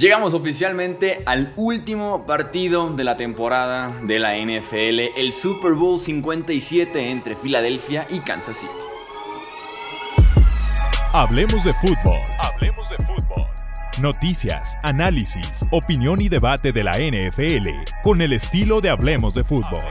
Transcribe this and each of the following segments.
Llegamos oficialmente al último partido de la temporada de la NFL, el Super Bowl 57 entre Filadelfia y Kansas City. Hablemos de fútbol. Hablemos de fútbol. Noticias, análisis, opinión y debate de la NFL con el estilo de Hablemos de fútbol.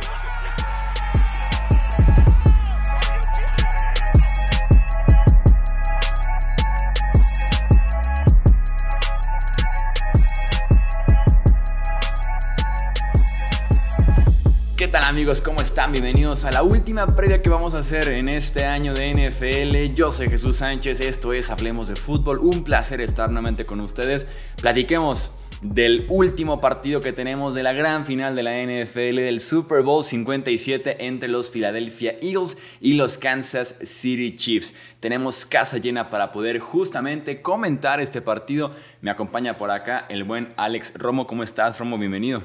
¿Cómo están? Bienvenidos a la última previa que vamos a hacer en este año de NFL. Yo soy Jesús Sánchez, esto es Hablemos de Fútbol. Un placer estar nuevamente con ustedes. Platiquemos del último partido que tenemos de la gran final de la NFL del Super Bowl 57 entre los Philadelphia Eagles y los Kansas City Chiefs. Tenemos casa llena para poder justamente comentar este partido. Me acompaña por acá el buen Alex Romo. ¿Cómo estás, Romo? Bienvenido.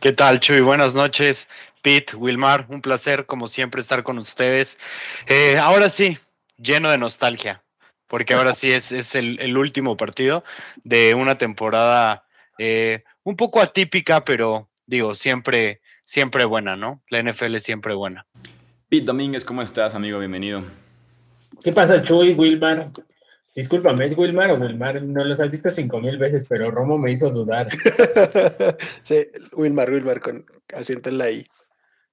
¿Qué tal, Chuy? Buenas noches. Pete, Wilmar, un placer como siempre estar con ustedes. Eh, ahora sí, lleno de nostalgia, porque ahora sí es, es el, último partido de una temporada eh, un poco atípica, pero digo, siempre, siempre buena, ¿no? La NFL es siempre buena. Pete Domínguez, ¿cómo estás, amigo? Bienvenido. ¿Qué pasa, Chuy, Wilmar? Discúlpame, ¿es Wilmar o Wilmar? No los has dicho cinco mil veces, pero Romo me hizo dudar. sí, Wilmar, Wilmar, con asiento en la I.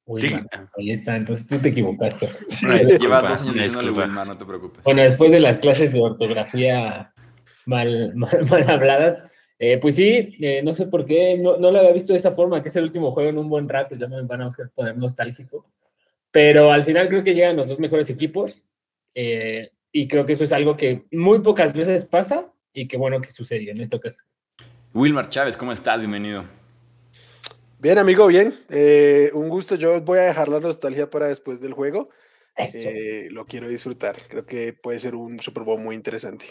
Wilmar, ahí está, entonces tú te equivocaste. Sí, Lleva dos años diciéndole Wilmar, no te preocupes. Bueno, después de las clases de ortografía mal, mal, habladas, eh, pues sí, eh, no sé por qué, no, no, lo había visto de esa forma, que es el último juego en un buen rato, ya me van a hacer poner nostálgico. Pero al final creo que llegan los dos mejores equipos. Eh, y creo que eso es algo que muy pocas veces pasa y qué bueno que sucedió en esta ocasión. Wilmar Chávez, ¿cómo estás? Bienvenido. Bien, amigo, bien. Eh, un gusto. Yo voy a dejar la nostalgia para después del juego. Eh, lo quiero disfrutar. Creo que puede ser un Super Bowl muy interesante.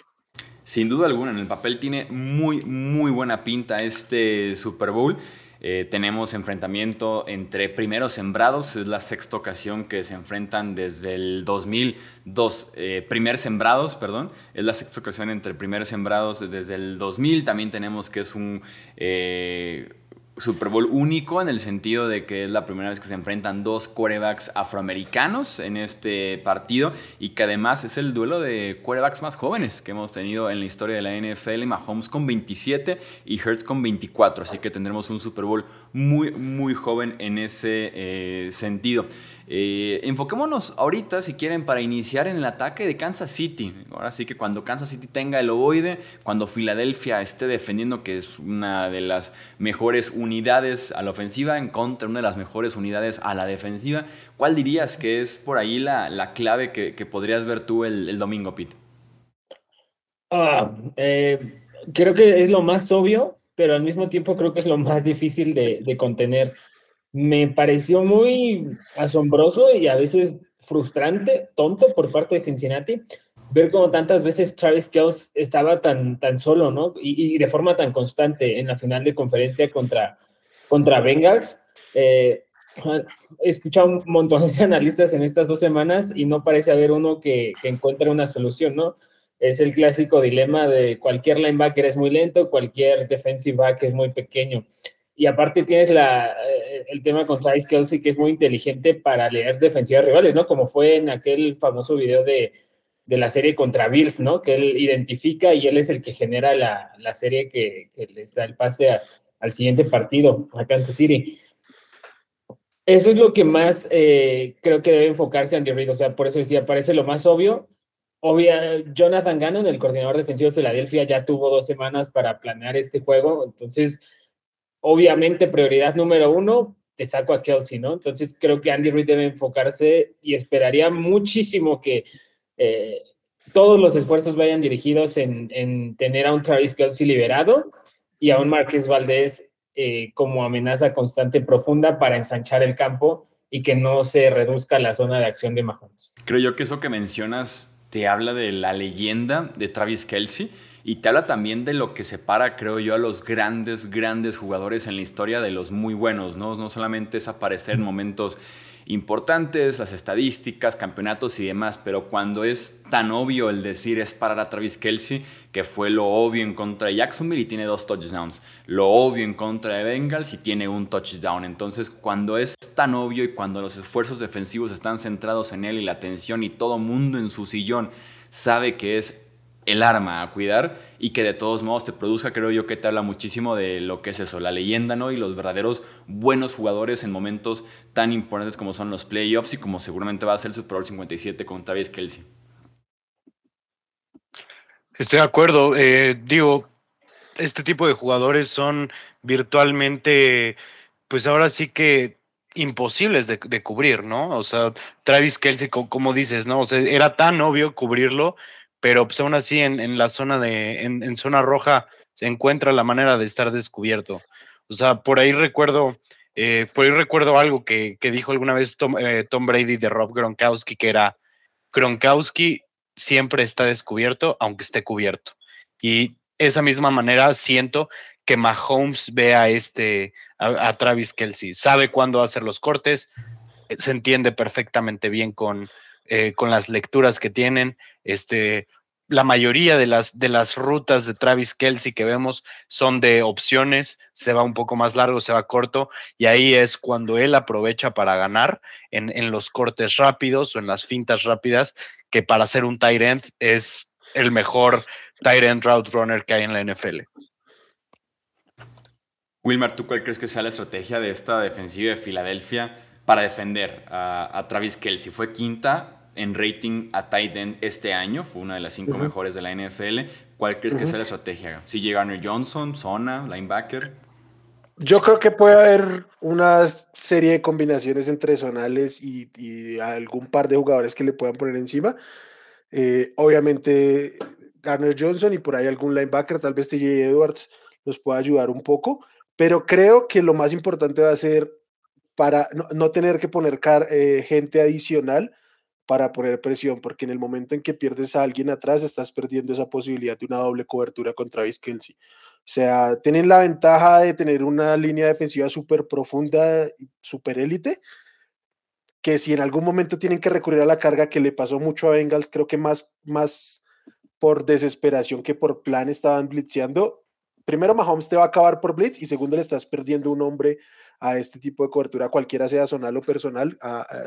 Sin duda alguna, en el papel tiene muy, muy buena pinta este Super Bowl. Eh, tenemos enfrentamiento entre primeros sembrados, es la sexta ocasión que se enfrentan desde el 2002. Eh, primer sembrados, perdón, es la sexta ocasión entre primeros sembrados desde el 2000. También tenemos que es un eh, Super Bowl único en el sentido de que es la primera vez que se enfrentan dos quarterbacks afroamericanos en este partido y que además es el duelo de quarterbacks más jóvenes que hemos tenido en la historia de la NFL, Mahomes con 27 y Hertz con 24, así que tendremos un Super Bowl muy muy joven en ese eh, sentido. Eh, enfoquémonos ahorita, si quieren, para iniciar en el ataque de Kansas City. Ahora sí que cuando Kansas City tenga el ovoide, cuando Filadelfia esté defendiendo, que es una de las mejores unidades a la ofensiva, en contra una de las mejores unidades a la defensiva, ¿cuál dirías que es por ahí la, clave que, podrías ver tú el, domingo, Pete? Ah, eh, creo que es lo más obvio, pero al mismo tiempo creo que es lo más difícil de contener me pareció muy asombroso y a veces frustrante, tonto por parte de Cincinnati, ver cómo tantas veces Travis Kells estaba tan, tan solo, ¿no? Y, de forma tan constante en la final de conferencia contra, contra Bengals. Eh, he escuchado un montón de analistas en estas dos semanas y no parece haber uno que, que encuentre una solución, ¿no? Es el clásico dilema de cualquier linebacker es muy lento, cualquier defensive back es muy pequeño. Y aparte tienes la, eh, el tema con Travis Kelsey, que es muy inteligente para leer defensivas rivales, ¿no? Como fue en aquel famoso video de, de la serie contra Bills, ¿no? Que él identifica y él es el que genera la, la serie que, que les da el pase al siguiente partido, a Kansas City. Eso es lo que más eh, creo que debe enfocarse Andy Reid. O sea, por eso decía, parece lo más obvio. Obvia, Jonathan Gannon, el coordinador defensivo de Filadelfia, ya tuvo dos semanas para planear este juego. Entonces, obviamente prioridad número uno, te saco a Kelsey, ¿no? Entonces creo que Andy Reid debe enfocarse y esperaría muchísimo que eh, todos los esfuerzos vayan dirigidos en, tener a un Travis Kelsey liberado y a un Marqués Valdés eh, como amenaza constante profunda para ensanchar el campo y que no se reduzca la zona de acción de Mahomes. Creo yo que eso que mencionas te habla de la leyenda de Travis Kelsey y te habla también de lo que separa, creo yo, a los grandes, grandes jugadores en la historia de los muy buenos, ¿no? No solamente es aparecer en momentos importantes, las estadísticas, campeonatos y demás, pero cuando es tan obvio el decir es parar a Travis Kelsey, que fue lo obvio en contra de Jacksonville y tiene dos touchdowns, lo obvio en contra de Bengals y tiene un touchdown. Entonces, cuando es tan obvio y cuando los esfuerzos defensivos están centrados en él y la atención y todo mundo en su sillón sabe que es el arma a cuidar y que de todos modos te produzca, creo yo que te habla muchísimo de lo que es eso, la leyenda, ¿no? Y los verdaderos buenos jugadores en momentos tan importantes como son los playoffs y como seguramente va a ser el Super Bowl 57 con Travis Kelsey. Estoy de acuerdo. Eh, digo, este tipo de jugadores son virtualmente, pues ahora sí que imposibles de, cubrir, ¿no? O sea, Travis Kelsey, como, dices, ¿no? O sea, era tan obvio cubrirlo pero pues aún así en, la zona de, en, zona roja se encuentra la manera de estar descubierto. O sea, por ahí recuerdo, eh, por ahí recuerdo algo que, dijo alguna vez eh, Tom, Brady de Rob Gronkowski, que era, Gronkowski siempre está descubierto, aunque esté cubierto. Y esa misma manera siento que Mahomes ve a este, a, Travis Kelsey, sabe cuándo hacer los cortes, se entiende perfectamente bien con, eh, con las lecturas que tienen. Este, la mayoría de las, de las rutas de Travis Kelsey que vemos son de opciones, se va un poco más largo, se va corto, y ahí es cuando él aprovecha para ganar en, los cortes rápidos o en las fintas rápidas, que para ser un tight end es el mejor tight end route runner que hay en la NFL. Wilmar, ¿tú cuál crees que sea la estrategia de esta defensiva de Filadelfia para defender a, a Travis Kelsey? Fue quinta, en rating a tight end este año, fue una de las cinco mejores de la NFL. ¿Cuál crees que sea la estrategia? Llega Garner Johnson, zona, linebacker. Yo creo que puede haber una serie de combinaciones entre zonales y, algún par de jugadores que le puedan poner encima. Eh, obviamente Garner Johnson y por ahí algún linebacker, tal vez TJ Edwards nos pueda ayudar un poco, pero creo que lo más importante va a ser para no, tener que poner eh, gente adicional, para poner presión, porque en el momento en que pierdes a alguien atrás, estás perdiendo esa posibilidad de una doble cobertura contra Travis Kelsey. O sea, tienen la ventaja de tener una línea defensiva súper profunda, súper élite, que si en algún momento tienen que recurrir a la carga que le pasó mucho a Bengals, creo que más, más por desesperación que por plan estaban blitzeando. Primero, Mahomes te va a acabar por blitz y segundo, le estás perdiendo un hombre a este tipo de cobertura, cualquiera sea zonal o personal,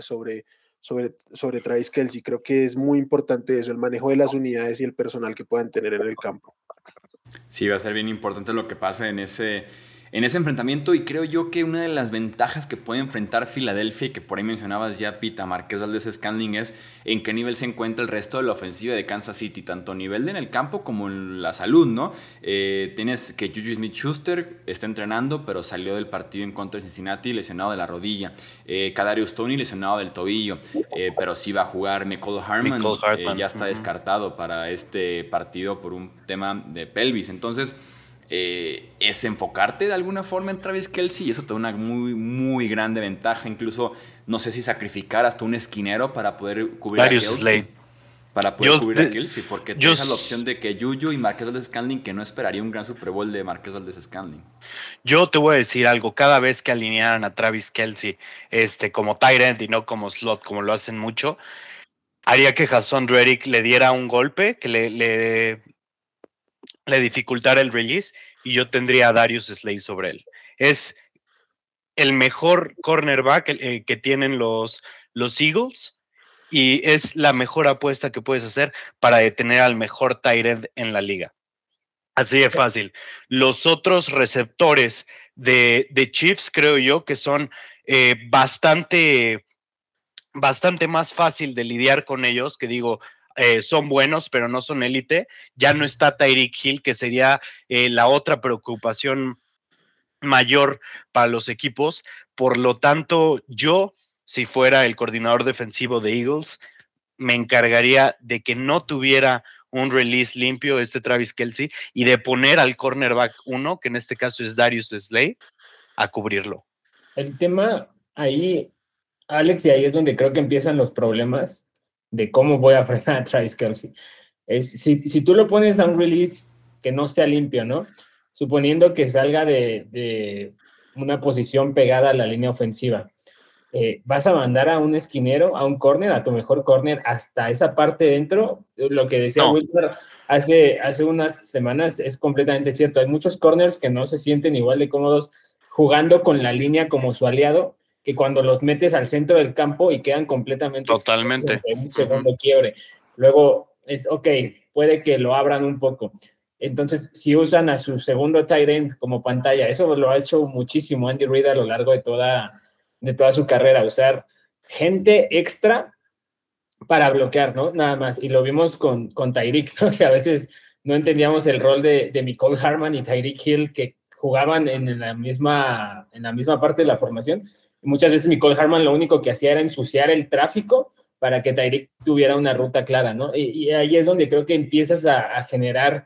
sobre, sobre, sobre Travis Kelsey. Creo que es muy importante eso, el manejo de las unidades y el personal que puedan tener en el campo. Sí, va a ser bien importante lo que pasa en ese en ese enfrentamiento y creo yo que una de las ventajas que puede enfrentar Filadelfia y que por ahí mencionabas ya Pita Marqués Valdés Scanling es en qué nivel se encuentra el resto de la ofensiva de Kansas City, tanto a nivel de en el campo como en la salud, ¿no? Eh, tienes que Juju Smith-Schuster está entrenando pero salió del partido en contra de Cincinnati lesionado de la rodilla, eh, Kadarius Tony lesionado del tobillo, eh, pero sí va a jugar Nicole Harman, eh, ya está descartado para este partido por un tema de pelvis, entonces eh, es enfocarte de alguna forma en Travis Kelsey y eso te da una muy, muy grande ventaja. Incluso, no sé si sacrificar hasta un esquinero para poder cubrir a Kelsey. Para poder cubrir a Kelsey, porque yo, la opción de que Juju y Marquez Valdez Scanling, que no esperaría un gran Super Bowl de Marquez Valdez Scanling. Yo te voy a decir algo, cada vez que alinearan a Travis Kelsey este, como end y no como slot, como lo hacen mucho, haría que Jason Reddick le diera un golpe, que le, le le dificultara el release y yo tendría a Darius Slay sobre él. Es el mejor cornerback eh, que tienen los, los Eagles y es la mejor apuesta que puedes hacer para detener al mejor tight en la liga. Así de fácil. Los otros receptores de, de Chiefs creo yo que son eh, bastante, bastante más fácil de lidiar con ellos, que digo, eh, son buenos, pero no son élite. Ya no está Tyreek Hill, que sería eh, la otra preocupación mayor para los equipos. Por lo tanto, yo, si fuera el coordinador defensivo de Eagles, me encargaría de que no tuviera un release limpio este Travis Kelsey y de poner al cornerback uno, que en este caso es Darius Slay, a cubrirlo. El tema ahí, Alex, y ahí es donde creo que empiezan los problemas, de cómo voy a frenar a Travis Kelsey. Es, si, si, tú lo pones a un release que no sea limpio, ¿no? Suponiendo que salga de, de una posición pegada a la línea ofensiva. eh, vas a mandar a un esquinero, a un corner, a tu mejor corner, hasta esa parte dentro. Lo que decía Wilmer hace, hace unas semanas es completamente cierto. Hay muchos corners que no se sienten igual de cómodos jugando con la línea como su aliado que cuando los metes al centro del campo y quedan completamente totalmente en un segundo quiebre. Luego es ok, puede que lo abran un poco. Entonces, si usan a su segundo tight end como pantalla, eso lo ha hecho muchísimo Andy Reid a lo largo de toda de toda su carrera, usar gente extra para bloquear, ¿no? Nada más. Y lo vimos con, con Tyreek, ¿no? que a veces no entendíamos el rol de, de Nicole Harman y Tyreek Hill, que jugaban en la, misma, en la misma parte de la formación. Muchas veces Nicole Harman lo único que hacía era ensuciar el tráfico para que Tyreek tuviera una ruta clara, ¿no? Y, ahí es donde creo que empiezas a, a, generar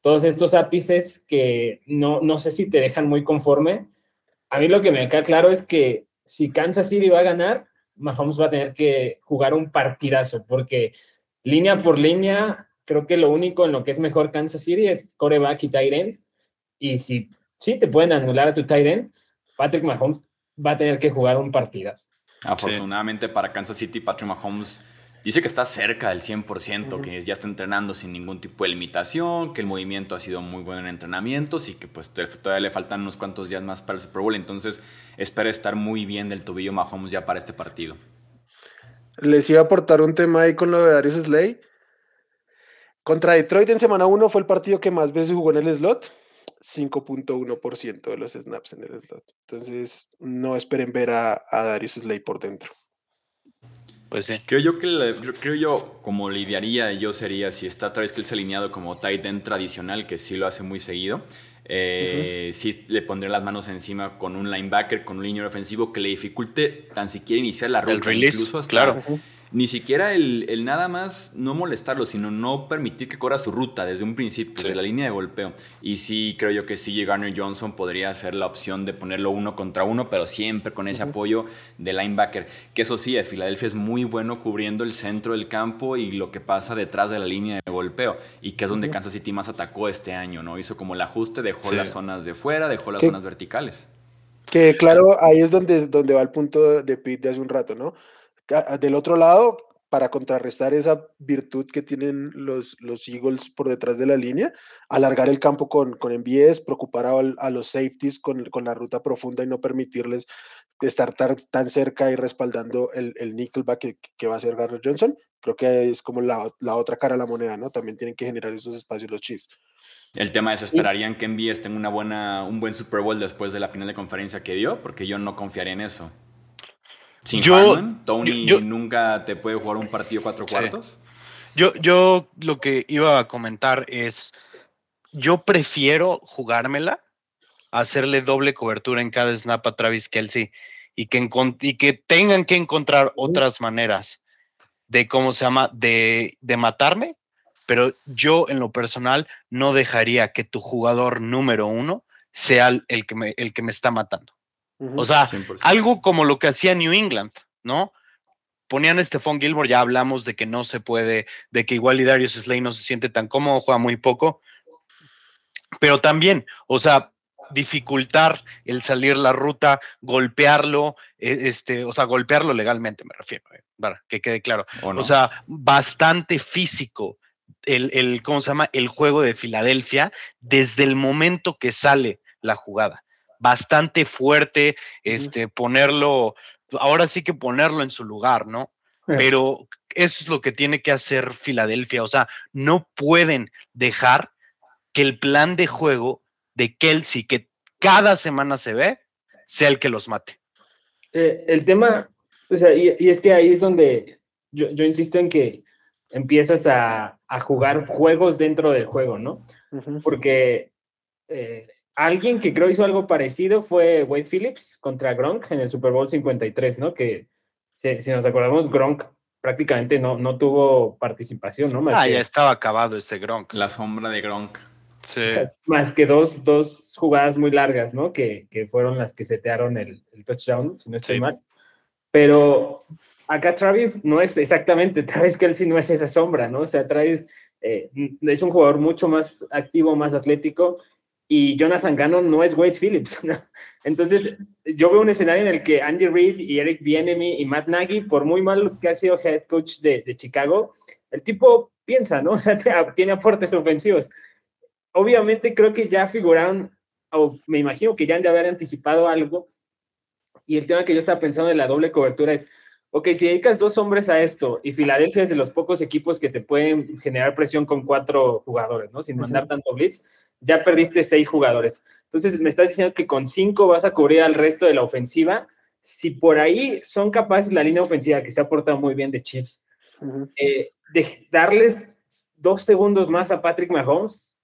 todos estos ápices que no, no sé si te dejan muy conforme. A mí lo que me queda claro es que si Kansas City va a ganar, Mahomes va a tener que jugar un partidazo, porque línea por línea, creo que lo único en lo que es mejor Kansas City es coreback y tight end. Y si sí te pueden anular a tu tight end, Patrick Mahomes va a tener que jugar un partidazo. Afortunadamente para Kansas City, Patrick Mahomes Dice que está cerca del 100%, que ya está entrenando sin ningún tipo de limitación, que el movimiento ha sido muy bueno en entrenamientos y que pues todavía le faltan unos cuantos días más para el Super Bowl. Entonces espera estar muy bien del tobillo Mahomes ya para este partido. Les iba a aportar un tema ahí con lo de Darius Slay. Contra Detroit en semana 1 fue el partido que más veces jugó en el slot. 5.1% de los snaps en el slot. Entonces, no esperen ver a, a Darius Slay por dentro. Pues sí. Creo yo que creo yo como lidiaría yo sería si está Travis Kelce alineado como tight end tradicional, que sí lo hace muy seguido. Eh, Sí le pondré las manos encima con un linebacker, con un línea ofensivo que le dificulte tan siquiera iniciar la ruta. incluso hasta, claro ni siquiera el, nada más no molestarlo, sino no permitir que corra su ruta desde un principio, desde la línea de golpeo. Y sí, creo yo que CJ Garner Johnson podría ser la opción de ponerlo uno contra uno, pero siempre con ese apoyo de linebacker. Que eso sí, Filadelfia es muy bueno cubriendo el centro del campo y lo que pasa detrás de la línea de golpeo. Y que es donde Kansas City más atacó este año, ¿no? Hizo como el ajuste, dejó las zonas de fuera, dejó las zonas verticales. Que claro, ahí es donde, donde va el punto de Pete de hace un rato, ¿no? Del otro lado, para contrarrestar esa virtud que tienen los, los Eagles por detrás de la línea, alargar el campo con, con envíes, preocupar a, los safeties con, con, la ruta profunda y no permitirles estar tan, cerca y respaldando el, el nickelback que, que, va a ser Garner Johnson. Creo que es como la, la, otra cara de la moneda, ¿no? También tienen que generar esos espacios los Chiefs. El tema es, ¿esperarían que envíes tenga una buena, un buen Super Bowl después de la final de conferencia que dio? Porque yo no confiaré en eso. Sin yo, Tony nunca te puede jugar un partido cuatro cuartos. Yo, yo lo que iba a comentar es, yo prefiero jugármela, hacerle doble cobertura en cada snap a Travis Kelsey y que, y que tengan que encontrar otras maneras de cómo se llama, de, de matarme, pero yo en lo personal no dejaría que tu jugador número uno sea el que me, el que me está matando. O sea, algo como lo que hacía New England, ¿no? Ponían a Stephon Gilmore, ya hablamos de que no se puede, de que igual y Darius Slay no se siente tan cómodo, juega muy poco. Pero también, o sea, dificultar el salir la ruta, golpearlo, e, este, o sea, golpearlo legalmente, me refiero, eh, para que quede claro. O, sea, bastante físico el, el, ¿cómo se llama? El juego de Filadelfia desde el momento que sale la jugada bastante fuerte, este, ponerlo, ahora sí que ponerlo en su lugar, ¿no? Pero eso es lo que tiene que hacer Filadelfia, o sea, no pueden dejar que el plan de juego de Kelsey, que cada semana se ve, sea el que los mate. Eh, el tema, o sea, y, es que ahí es donde yo, insisto en que empiezas a, jugar juegos dentro del juego, ¿no? Porque eh, Alguien que creo hizo algo parecido fue Wade Phillips contra Gronk en el Super Bowl 53, ¿no? Que si, nos acordamos, Gronk prácticamente no, no tuvo participación, ¿no? ah, ya estaba acabado ese Gronk. La sombra de Gronk. Sí. Más que dos, dos jugadas muy largas, ¿no? Que, que fueron las que setearon el, el touchdown, si no estoy mal. Pero acá Travis no es exactamente, Travis Kelsey no es esa sombra, ¿no? O sea, Travis eh, es un jugador mucho más activo, más atlético y Jonathan Gannon no es Wade Phillips. Entonces, yo veo un escenario en el que Andy Reid y Eric Bienemy y Matt Nagy, por muy mal que ha sido head coach de, Chicago, el tipo piensa, ¿no? O sea, tiene aportes ofensivos. Obviamente creo que ya figuraron, o me imagino que ya han de haber anticipado algo. Y el tema que yo estaba pensando de la doble cobertura es, ok, si dedicas dos hombres a esto y Filadelfia es de los pocos equipos que te pueden generar presión con cuatro jugadores, ¿no? Sin mandar tanto blitz, ya perdiste seis jugadores. Entonces me estás diciendo que con cinco vas a cubrir al resto de la ofensiva. Si por ahí son capaces la línea ofensiva, que se ha portado muy bien de Chiefs, eh, de darles dos segundos más a Patrick Mahomes,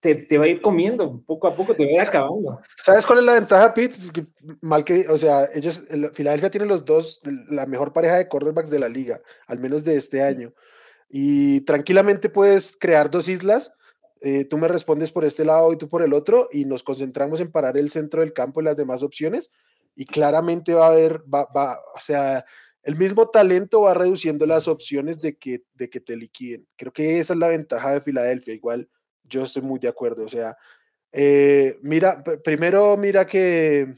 te, te, va a ir comiendo, poco a poco te va a ir acabando. ¿Sabes cuál es la ventaja, Pete? Mal que, o sea, ellos, Filadelfia tiene los dos, la mejor pareja de quarterbacks de la liga, al menos de este año. Y tranquilamente puedes crear dos islas. Eh, tú me respondes por este lado y tú por el otro, y nos concentramos en parar el centro del campo y las demás opciones. Y claramente va a haber, va, va, o sea, el mismo talento va reduciendo las opciones de que, de que te liquiden. Creo que esa es la ventaja de Filadelfia. Igual yo estoy muy de acuerdo. O sea, eh, mira, primero mira que,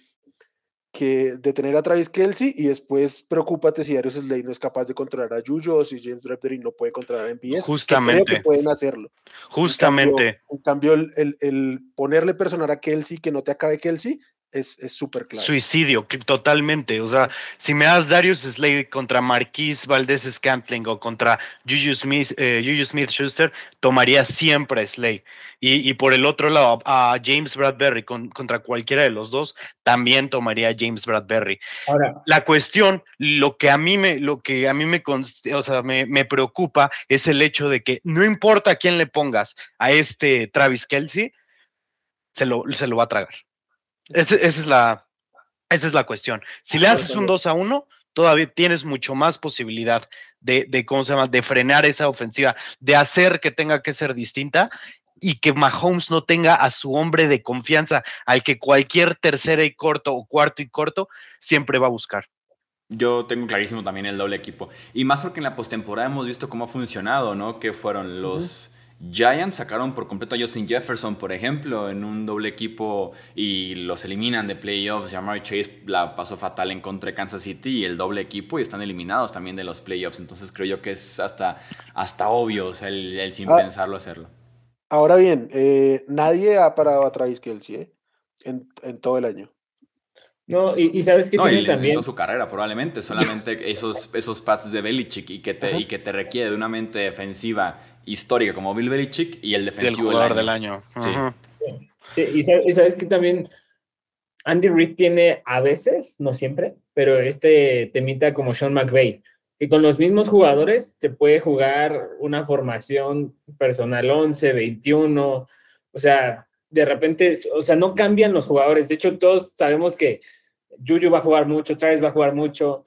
que detener a Travis Kelsey y después preocúpate si Darius Slade no es capaz de controlar a Juju o si James Bradbury no puede controlar a MBS. Justamente. creo que pueden hacerlo. Justamente. En cambio, el, el, ponerle personal a Kelsey que no te acabe Kelsey es súper claro. Suicidio, totalmente. O sea, si me das Darius Slade contra Marquis Valdez Scantling o contra Juju Smith, eh, Smith Schuster, tomaría siempre a Slade. Y, y, por el otro lado, a James Bradbury contra cualquiera de los dos, también tomaría a James Bradbury. Ahora, la cuestión, lo que a mí me, lo que a mí me, o sea, me, me preocupa es el hecho de que no importa a quién le pongas a este Travis Kelsey, se lo, se lo va a tragar. Esa, es la, esa es la cuestión. Si le haces un 2 a 1, todavía tienes mucho más posibilidad de, de, ¿cómo se llama?, de frenar esa ofensiva, de hacer que tenga que ser distinta y que Mahomes no tenga a su hombre de confianza al que cualquier tercera y corto o cuarto y corto siempre va a buscar. Yo tengo clarísimo también el doble equipo. Y más porque en la postemporada hemos visto cómo ha funcionado, ¿no? Que fueron los... Giants sacaron por completo a Justin Jefferson, por ejemplo, en un doble equipo y los eliminan de playoffs. Jamar Chase la pasó fatal en contra de Kansas City y el doble equipo y están eliminados también de los playoffs. Entonces creo yo que es hasta, hasta obvio el, sin ah. pensarlo hacerlo. Ahora bien, eh, nadie ha parado a Travis Kelsey ¿eh? en, en, todo el año. No, y, sabes que tiene también. su carrera, probablemente. Solamente esos, esos pads de Belichick y que, te, y que te requiere de una mente defensiva histórica como Bill Belichick y el defensivo del año. Sí. y, sabes, que también Andy Reid tiene a veces, no siempre, pero este temita como Sean McVay, que con los mismos jugadores te puede jugar una formación personal 11, 21, o sea, de repente, o sea, no cambian los jugadores. De hecho, todos sabemos que Juju va a jugar mucho, Travis va a jugar mucho,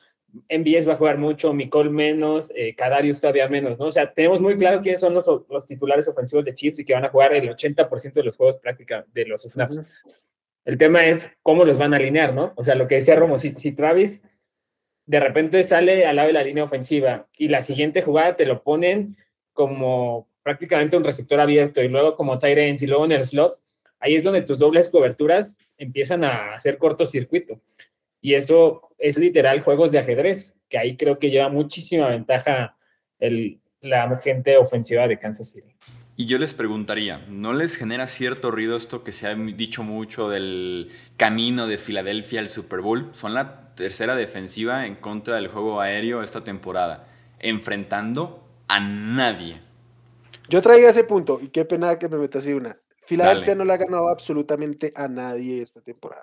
MBS va a jugar mucho, Micol menos, eh, Cadarius todavía menos, ¿no? O sea, tenemos muy claro quiénes son los, los titulares ofensivos de Chiefs y que van a jugar el 80% de los juegos práctica de los snaps. El tema es cómo los van a alinear, ¿no? O sea, lo que decía Romo, si, Travis de repente sale al lado de la línea ofensiva y la siguiente jugada te lo ponen como prácticamente un receptor abierto y luego como tight ends y luego en el slot, ahí es donde tus dobles coberturas empiezan a hacer cortocircuito. Y eso es literal juegos de ajedrez, que ahí creo que lleva muchísima ventaja el, la gente ofensiva de Kansas City. Y yo les preguntaría, ¿no les genera cierto ruido esto que se ha dicho mucho del camino de Filadelfia al Super Bowl? Son la tercera defensiva en contra del juego aéreo esta temporada, enfrentando a nadie. Yo traía ese punto y qué pena que me metas así una. Filadelfia no le ha ganado absolutamente a nadie esta temporada.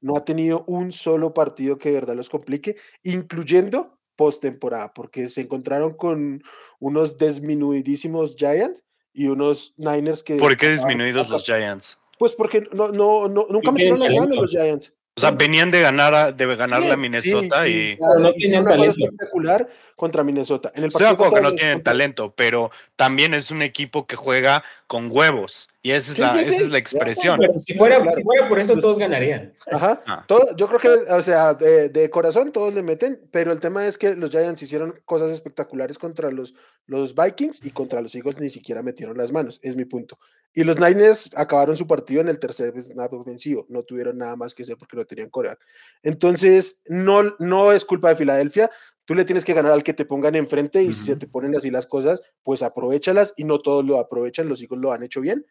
No ha tenido un solo partido que de verdad los complique, incluyendo postemporada, porque se encontraron con unos disminuidísimos Giants y unos Niners que. ¿Por qué disminuidos los Giants? Pues porque no, no, no nunca metieron la mano los Giants. O sea, venían de ganar, de ganar la Minnesota y. no tienen talento. espectacular contra Minnesota. En el partido Estoy de acuerdo que no tienen talento, pero también es un equipo que juega con huevos. Y esa es, la, esa es la expresión. Pero si fuera, si fuera por eso, todos ganarían. Ajá. Ah. Todo, yo creo que, o sea, de, de, corazón todos le meten, pero el tema es que los Giants hicieron cosas espectaculares contra los, los Vikings y contra los Eagles ni siquiera metieron las manos. Es mi punto. Y los Niners acabaron su partido en el tercer snap ofensivo. No tuvieron nada más que hacer porque no tenían coreback. Entonces, no, no es culpa de Filadelfia. Tú le tienes que ganar al que te pongan enfrente y si se te ponen así las cosas, pues aprovechalas y no todos lo aprovechan. Los hijos lo han hecho bien.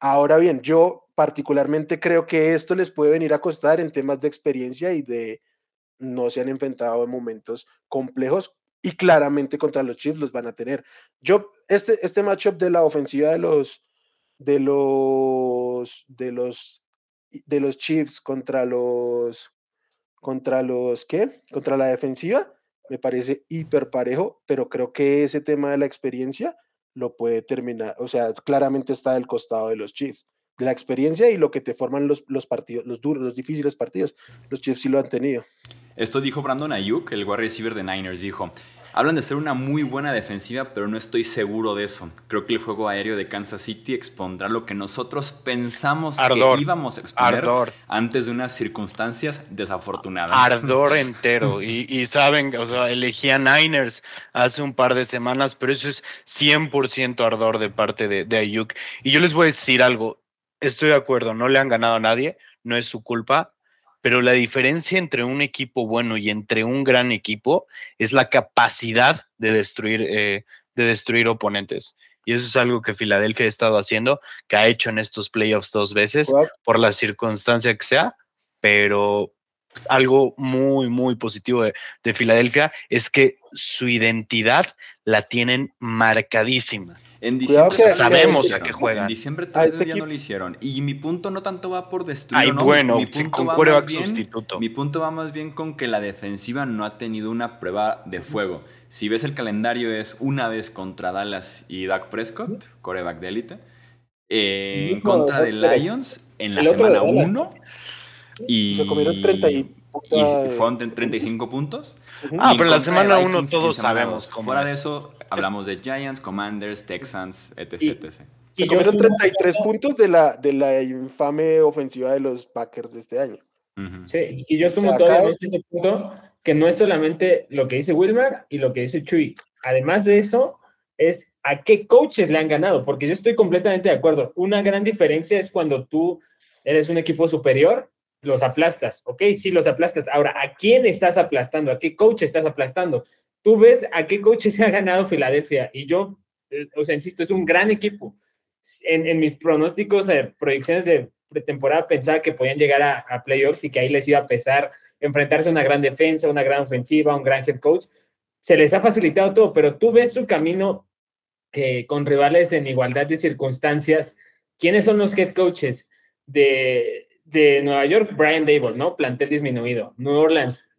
Ahora bien, yo particularmente creo que esto les puede venir a costar en temas de experiencia y de no se han enfrentado en momentos complejos y claramente contra los Chiefs los van a tener. Yo, este, este matchup de la ofensiva de los, de los de los de los Chiefs contra los contra los ¿qué? Contra la defensiva me parece hiper parejo, pero creo que ese tema de la experiencia lo puede terminar, o sea, claramente está del costado de los Chiefs, la experiencia y lo que te forman los, los partidos, los duros, los difíciles partidos. Los Chiefs sí lo han tenido. Esto dijo Brandon Ayuk, el wide receiver de Niners, dijo, Hablan de ser una muy buena defensiva, pero no estoy seguro de eso. Creo que el juego aéreo de Kansas City expondrá lo que nosotros pensamos que íbamos a exponer antes de unas circunstancias desafortunadas. Ardor entero. Y, saben, o sea, elegía Niners hace un par de semanas, pero eso es 100% ardor de parte de, de Ayuk. Y yo les voy a decir algo. Estoy de acuerdo, no le han ganado a nadie, no es su culpa, pero la diferencia entre un equipo bueno y entre un gran equipo es la capacidad de destruir, eh, de destruir oponentes. Y eso es algo que Filadelfia ha estado haciendo, que ha hecho en estos playoffs dos veces, por la circunstancia que sea, pero algo muy, muy positivo de, de Filadelfia es que su identidad la tienen marcadísima. En diciembre sabemos a qué juegan. En diciembre tal este ya no lo hicieron. Y mi punto no tanto va por destruir. Ay, bueno, mi punto va más bien, sustituto. Mi punto va más bien con que la defensiva no ha tenido una prueba de fuego. Si ves el calendario es una vez contra Dallas y Dak Prescott, coreback de élite. Eh, en contra de Lions en la semana 1. Y se comieron 30 y, y fueron 35 puntos. Ah, pero en la semana 1 todos sabemos. Fuera de eso, Hablamos de Giants, Commanders, Texans, etc. Se comieron 33 puntos de la, de la infame ofensiva de los Packers de este año. Sí, y yo sumo todavía ese punto que no es solamente lo que dice Wilmer y lo que dice Chuy. Además de eso, es a qué coaches le han ganado, porque yo estoy completamente de acuerdo. Una gran diferencia es cuando tú eres un equipo superior, los aplastas, ¿ok? Sí, los aplastas. Ahora, ¿a quién estás aplastando? ¿A qué coach estás aplastando? Tú ves a qué coche se ha ganado Filadelfia y yo, eh, o sea, insisto, es un gran equipo. En, mis pronósticos, eh, proyecciones de pretemporada, pensaba que podían llegar a, playoffs y que ahí les iba a pesar enfrentarse a una gran defensa, una gran ofensiva, un gran head coach. Se les ha facilitado todo, pero tú ves su camino eh, con rivales en igualdad de circunstancias. ¿Quiénes son los head coaches de, de Nueva York? Brian Dable, ¿no? Plantel disminuido. New Orleans,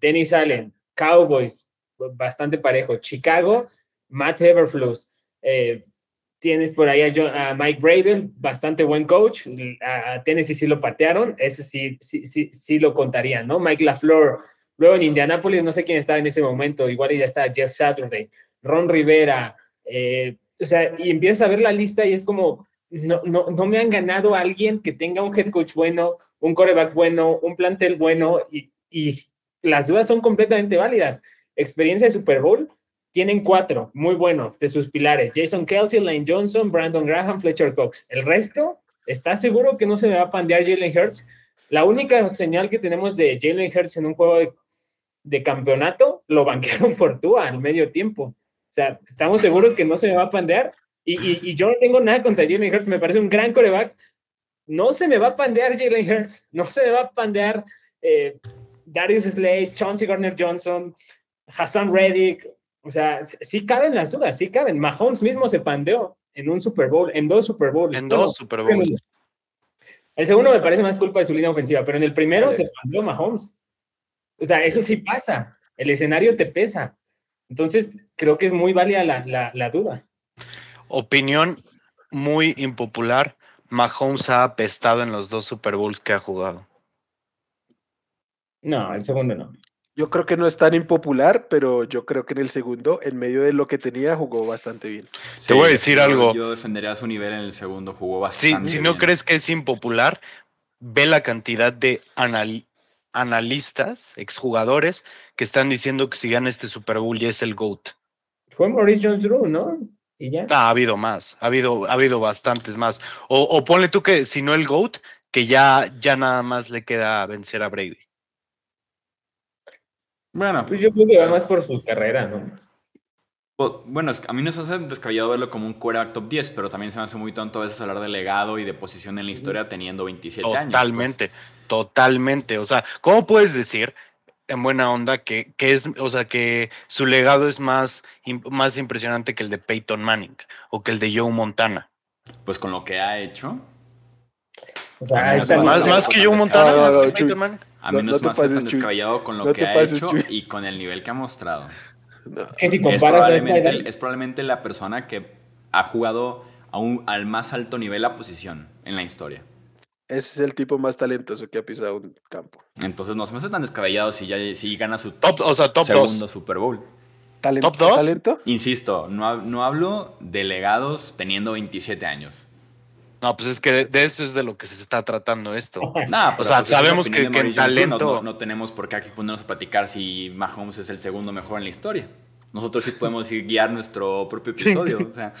Dennis Allen, Cowboys, bastante parejo. Chicago, Matt Everfluss. Eh, tienes por ahí a, Mike Braden, bastante buen coach. Tennessee sí lo patearon, eso sí, sí, sí, sí lo contaría, ¿no? Mike LaFleur. Luego en Indianapolis, no sé quién estaba en ese momento, igual ya está Jeff Saturday, Ron Rivera. Eh, o sea, y empiezas a ver la lista y es como, no, no, no me han ganado a alguien que tenga un head coach bueno, un coreback bueno, un plantel bueno, y, y las dudas son completamente válidas experiencia de Super Bowl, tienen cuatro muy buenos de sus pilares: Jason Kelsey, Lane Johnson, Brandon Graham, Fletcher Cox. El resto, ¿estás seguro que no se me va a pandear Jalen Hurts? La única señal que tenemos de Jalen Hurts en un juego de, campeonato lo banquearon por tú al medio tiempo. O sea, estamos seguros que no se me va a pandear. Y, yo no tengo nada contra Jalen Hurts, me parece un gran coreback. No se me va a pandear Jalen Hurts, no se me va a pandear eh, Darius Slade, Chauncey Garner Johnson, Hassan Reddick, o sea, sí caben las dudas, sí caben. Mahomes mismo se pandeó en un Super Bowl, en dos Super Bowls. En dos Super Bowls. El segundo me parece más culpa de su línea ofensiva, pero en el primero se pandeó Mahomes. O sea, eso sí pasa. El escenario te pesa. Entonces, creo que es muy válida la, la duda. Opinión muy impopular. Mahomes ha apestado en los dos Super Bowls que ha jugado. No, el segundo no. Yo creo que no es tan impopular, pero yo creo que en el segundo, en medio de lo que tenía, jugó bastante bien. Te voy a decir algo. Yo defendería a su nivel en el segundo, jugó bastante bien. Si no crees que es impopular, ve la cantidad de analistas, exjugadores, que están diciendo que si gana este Super Bowl ya es el GOAT. Fue Maurice Jones-Drew, ¿no? y ya. Ah, ha habido más, ha habido, ha habido bastantes más. O, o ponle tú que si no el GOAT, que ya, ya nada más le queda vencer a Brady. Bueno, Pues yo creo que va más por su carrera, ¿no? o- bueno, es que a mí no se hace descabellado verlo como un quarterback top 10, pero también se me hace muy tonto a veces hablar de legado y de posición en la historia teniendo 27 años. pues. Totalmente, totalmente. O sea, ¿cómo puedes decir en buena onda que, que es, o sea, que su legado es más, más impresionante que el de Peyton Manning o que el de Joe Montana? Pues, pues con lo que ha hecho, O sea, Más, más que Joe tan Montana, más que Peyton. Manning. A mí No- no, es te más tan descabellado con lo No que ha pases, hecho Chuy. y con el nivel que ha mostrado. Es que si Es comparas a esta probablemente, edad, es probablemente la persona que ha jugado a un- al más alto nivel la posición en la historia. Ese es el tipo más talentoso que ha pisado un campo. Entonces no se me hace tan descabellado si ya si gana su Top, o sea, top segundo 2. Super Bowl. ¿Talento? ¿Top dos? ¿Talento? Insisto, no, no hablo de legados teniendo 27 años. No, pues es que de, de eso es de lo que se está tratando esto. Nah, pero sea, pues sabemos que- que talento- No, no- no tenemos por qué aquí ponernos a platicar si Mahomes es el segundo mejor en la historia. Nosotros sí podemos ir guiar nuestro propio episodio. O sea,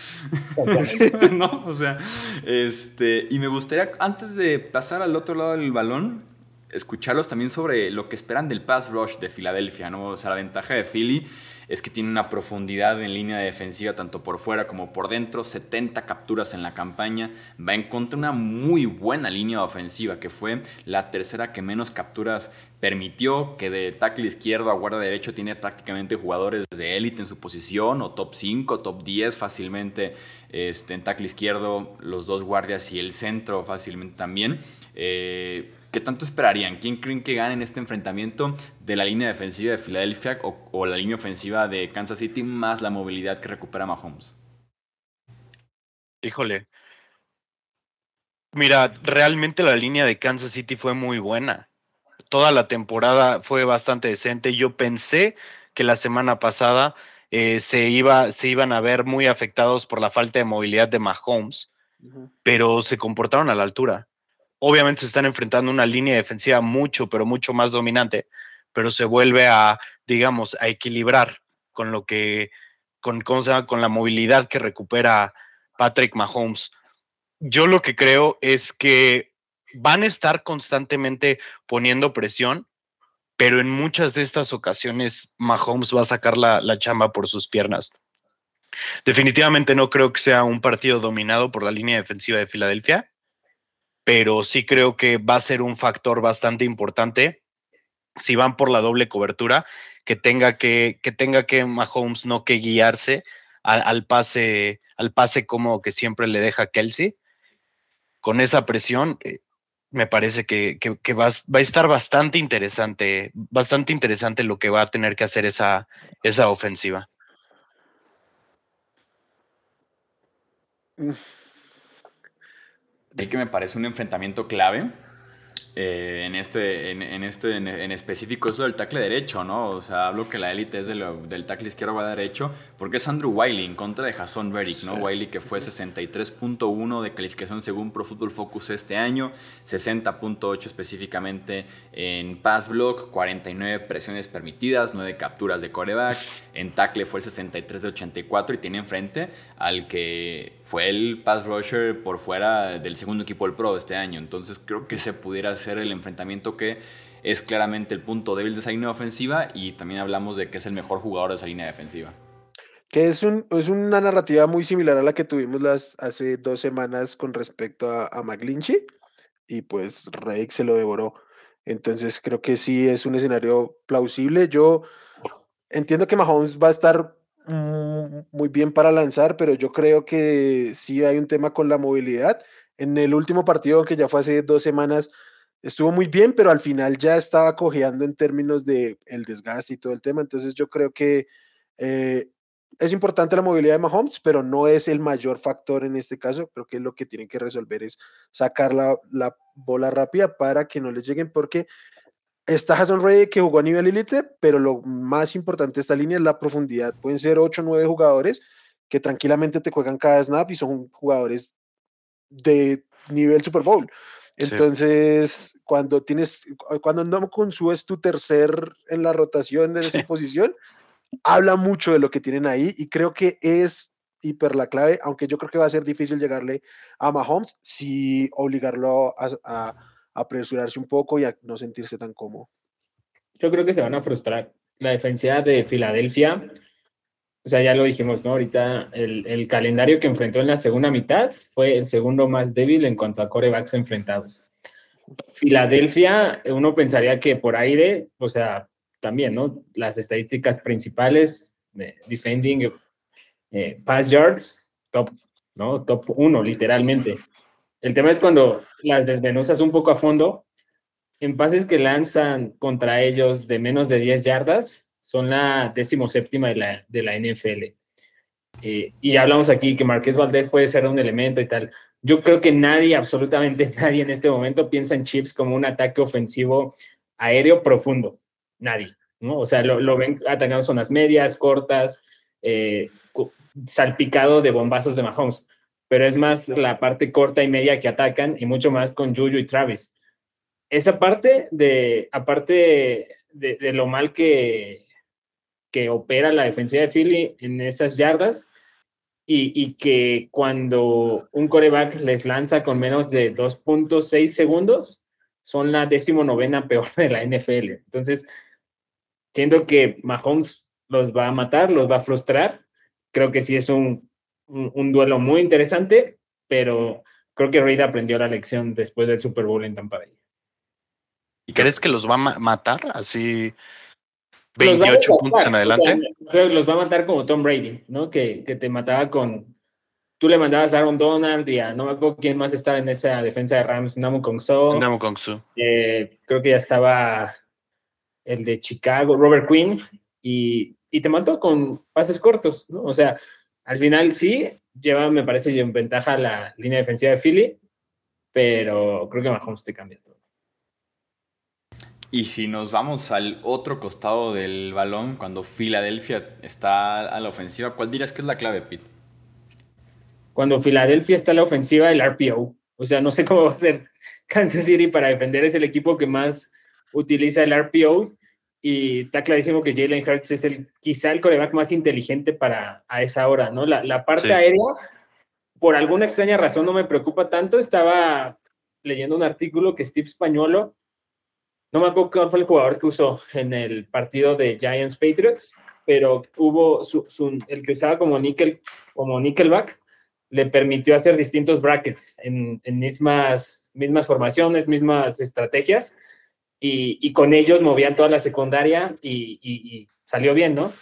¿no? O sea, este. Y me gustaría, antes de pasar al otro lado del balón, escucharlos también sobre lo que esperan del pass rush de Filadelfia, ¿no? O sea, la ventaja de Philly es que tiene una profundidad en línea defensiva, tanto por fuera como por dentro, 70 capturas en la campaña, va en contra una muy buena línea ofensiva, que fue la tercera que menos capturas permitió, que de tackle izquierdo a guarda derecho tiene prácticamente jugadores de élite en su posición, o top 5, top 10 fácilmente, este, en tackle izquierdo, los dos guardias y el centro fácilmente también. Eh, ¿Qué tanto esperarían? ¿Quién creen que gane en este enfrentamiento de la línea defensiva de Filadelfia o, o la línea ofensiva de Kansas City más la movilidad que recupera Mahomes? Híjole. Mira, realmente la línea de Kansas City fue muy buena. Toda la temporada fue bastante decente. Yo pensé que la semana pasada eh, se, iba, se iban a ver muy afectados por la falta de movilidad de Mahomes, pero se comportaron a la altura. Obviamente se están enfrentando una línea defensiva mucho, pero mucho más dominante, pero se vuelve a, digamos, a equilibrar con lo que, con, ¿cómo se llama? con la movilidad que recupera Patrick Mahomes. Yo lo que creo es que van a estar constantemente poniendo presión, pero en muchas de estas ocasiones Mahomes va a sacar la, la chamba por sus piernas. Definitivamente no creo que sea un partido dominado por la línea defensiva de Filadelfia, pero sí creo que va a ser un factor bastante importante si van por la doble cobertura, que tenga que, que tenga que Mahomes no que guiarse al, pase, al pase como que siempre le deja Kelsey. Con esa presión, eh, me parece que, que- va a estar bastante interesante, bastante interesante lo que va a tener que hacer esa, esa ofensiva. El que me parece un enfrentamiento clave eh, en este, en, en este en, en específico es lo del tackle derecho, ¿no? O sea, hablo que la élite es de lo- del tackle izquierdo a derecho, porque es Andrew Wiley en contra de Jason Reddick, ¿no? Sí. Wiley que fue 63.1 de calificación según Pro Football Focus este año, 60.8 específicamente en pass block, 49 presiones permitidas, 9 capturas de coreback, en tackle fue el 63 de 84 y tiene enfrente al que fue el pass rusher por fuera del segundo equipo del Pro este año. Entonces creo que ese pudiera ser el enfrentamiento que es claramente el punto débil de esa línea ofensiva y también hablamos de que es el mejor jugador de esa línea defensiva. Que es, un, es una narrativa muy similar a la que tuvimos las, hace dos semanas con respecto a, a y pues Reddick se lo devoró. Entonces creo que sí es un escenario plausible. Yo entiendo que Mahomes va a estar muy bien para lanzar, pero yo creo que sí hay un tema con la movilidad. En el último partido, que ya fue hace dos semanas, estuvo muy bien, pero al final ya estaba cojeando en términos de el desgaste y todo el tema. Entonces yo creo que eh, es importante la movilidad de Mahomes, pero no es el mayor factor en este caso. Creo que lo que tienen que resolver es sacar la, la bola rápida para que no les lleguen, porque está Jason Reddick que jugó a nivel elite, pero lo más importante de esta línea es la profundidad. Pueden ser 8 o 9 jugadores que tranquilamente te juegan cada snap y son jugadores de nivel Super Bowl. Sí. Entonces, cuando tienes, cuando no es tu tercer en la rotación de su posición, habla mucho de lo que tienen ahí y creo que es hiper la clave, aunque yo creo que va a ser difícil llegarle a Mahomes si obligarlo a, a apresurarse un poco y a no sentirse tan cómodo. Yo creo que se van a frustrar. La defensa de Filadelfia, o sea, ya lo dijimos, ¿no? Ahorita el, el, calendario que enfrentó en la segunda mitad fue el segundo más débil en cuanto a corebacks enfrentados. Filadelfia, uno pensaría que por aire, o sea, también, ¿no? Las estadísticas principales, eh, defending, eh, pass yards, top, ¿no? Top uno, literalmente. El tema es cuando las desmenuzas un poco a fondo, en pases que lanzan contra ellos de menos de 10 yardas, son la decimoséptima de la, de la NFL. Eh, y ya hablamos aquí que Marqués Valdés puede ser un elemento y tal. Yo creo que nadie, absolutamente nadie en este momento piensa en Chips como un ataque ofensivo aéreo profundo. Nadie, ¿no? O sea, lo, lo ven atacando zonas medias, cortas, eh, salpicado de bombazos de Mahomes. Pero es más la parte corta y media que atacan y mucho más con Juju y Travis. Esa parte de, aparte de, de lo mal que, que opera la defensiva de Philly en esas yardas, y, que cuando un coreback les lanza con menos de 2.6 segundos, son la novena peor de la NFL. Entonces, siento que Mahomes los va a matar, los va a frustrar. Creo que sí es un, un, duelo muy interesante, pero creo que Reid aprendió la lección después del Super Bowl en Tampa Bay. ¿Y crees que los va a matar así 28 puntos en adelante. los va a matar como Tom Brady, ¿no? Que, que, te mataba con. Tú le mandabas a Aaron Donald y a no me acuerdo quién más estaba en esa defensa de Rams, Namu Kong So. Namu Kong So. Eh, creo que ya estaba el de Chicago, Robert Quinn, y, y te mató con pases cortos, ¿no? O sea, al final sí, lleva, me parece, en ventaja la línea defensiva de Philly, pero creo que Mahomes te cambia todo. Y si nos vamos al otro costado del balón, cuando Filadelfia está a la ofensiva, ¿cuál dirías que es la clave, Pete? Cuando Filadelfia está a la ofensiva, el RPO. O sea, no sé cómo va a ser Kansas City para defender, es el equipo que más utiliza el RPO. Y está clarísimo que Jalen Hurts es el, quizá el coreback más inteligente para a esa hora, ¿no? La, la parte aérea, por alguna extraña razón, no me preocupa tanto. Estaba leyendo un artículo que Steve Spañolo no me acuerdo cuál fue el jugador que usó en el partido de Giants Patriots, pero hubo su, el que usaba como nickel, como nickelback, le permitió hacer distintos brackets en, mismas, mismas formaciones, mismas estrategias, y, con ellos movían toda la secundaria y, salió bien, ¿no?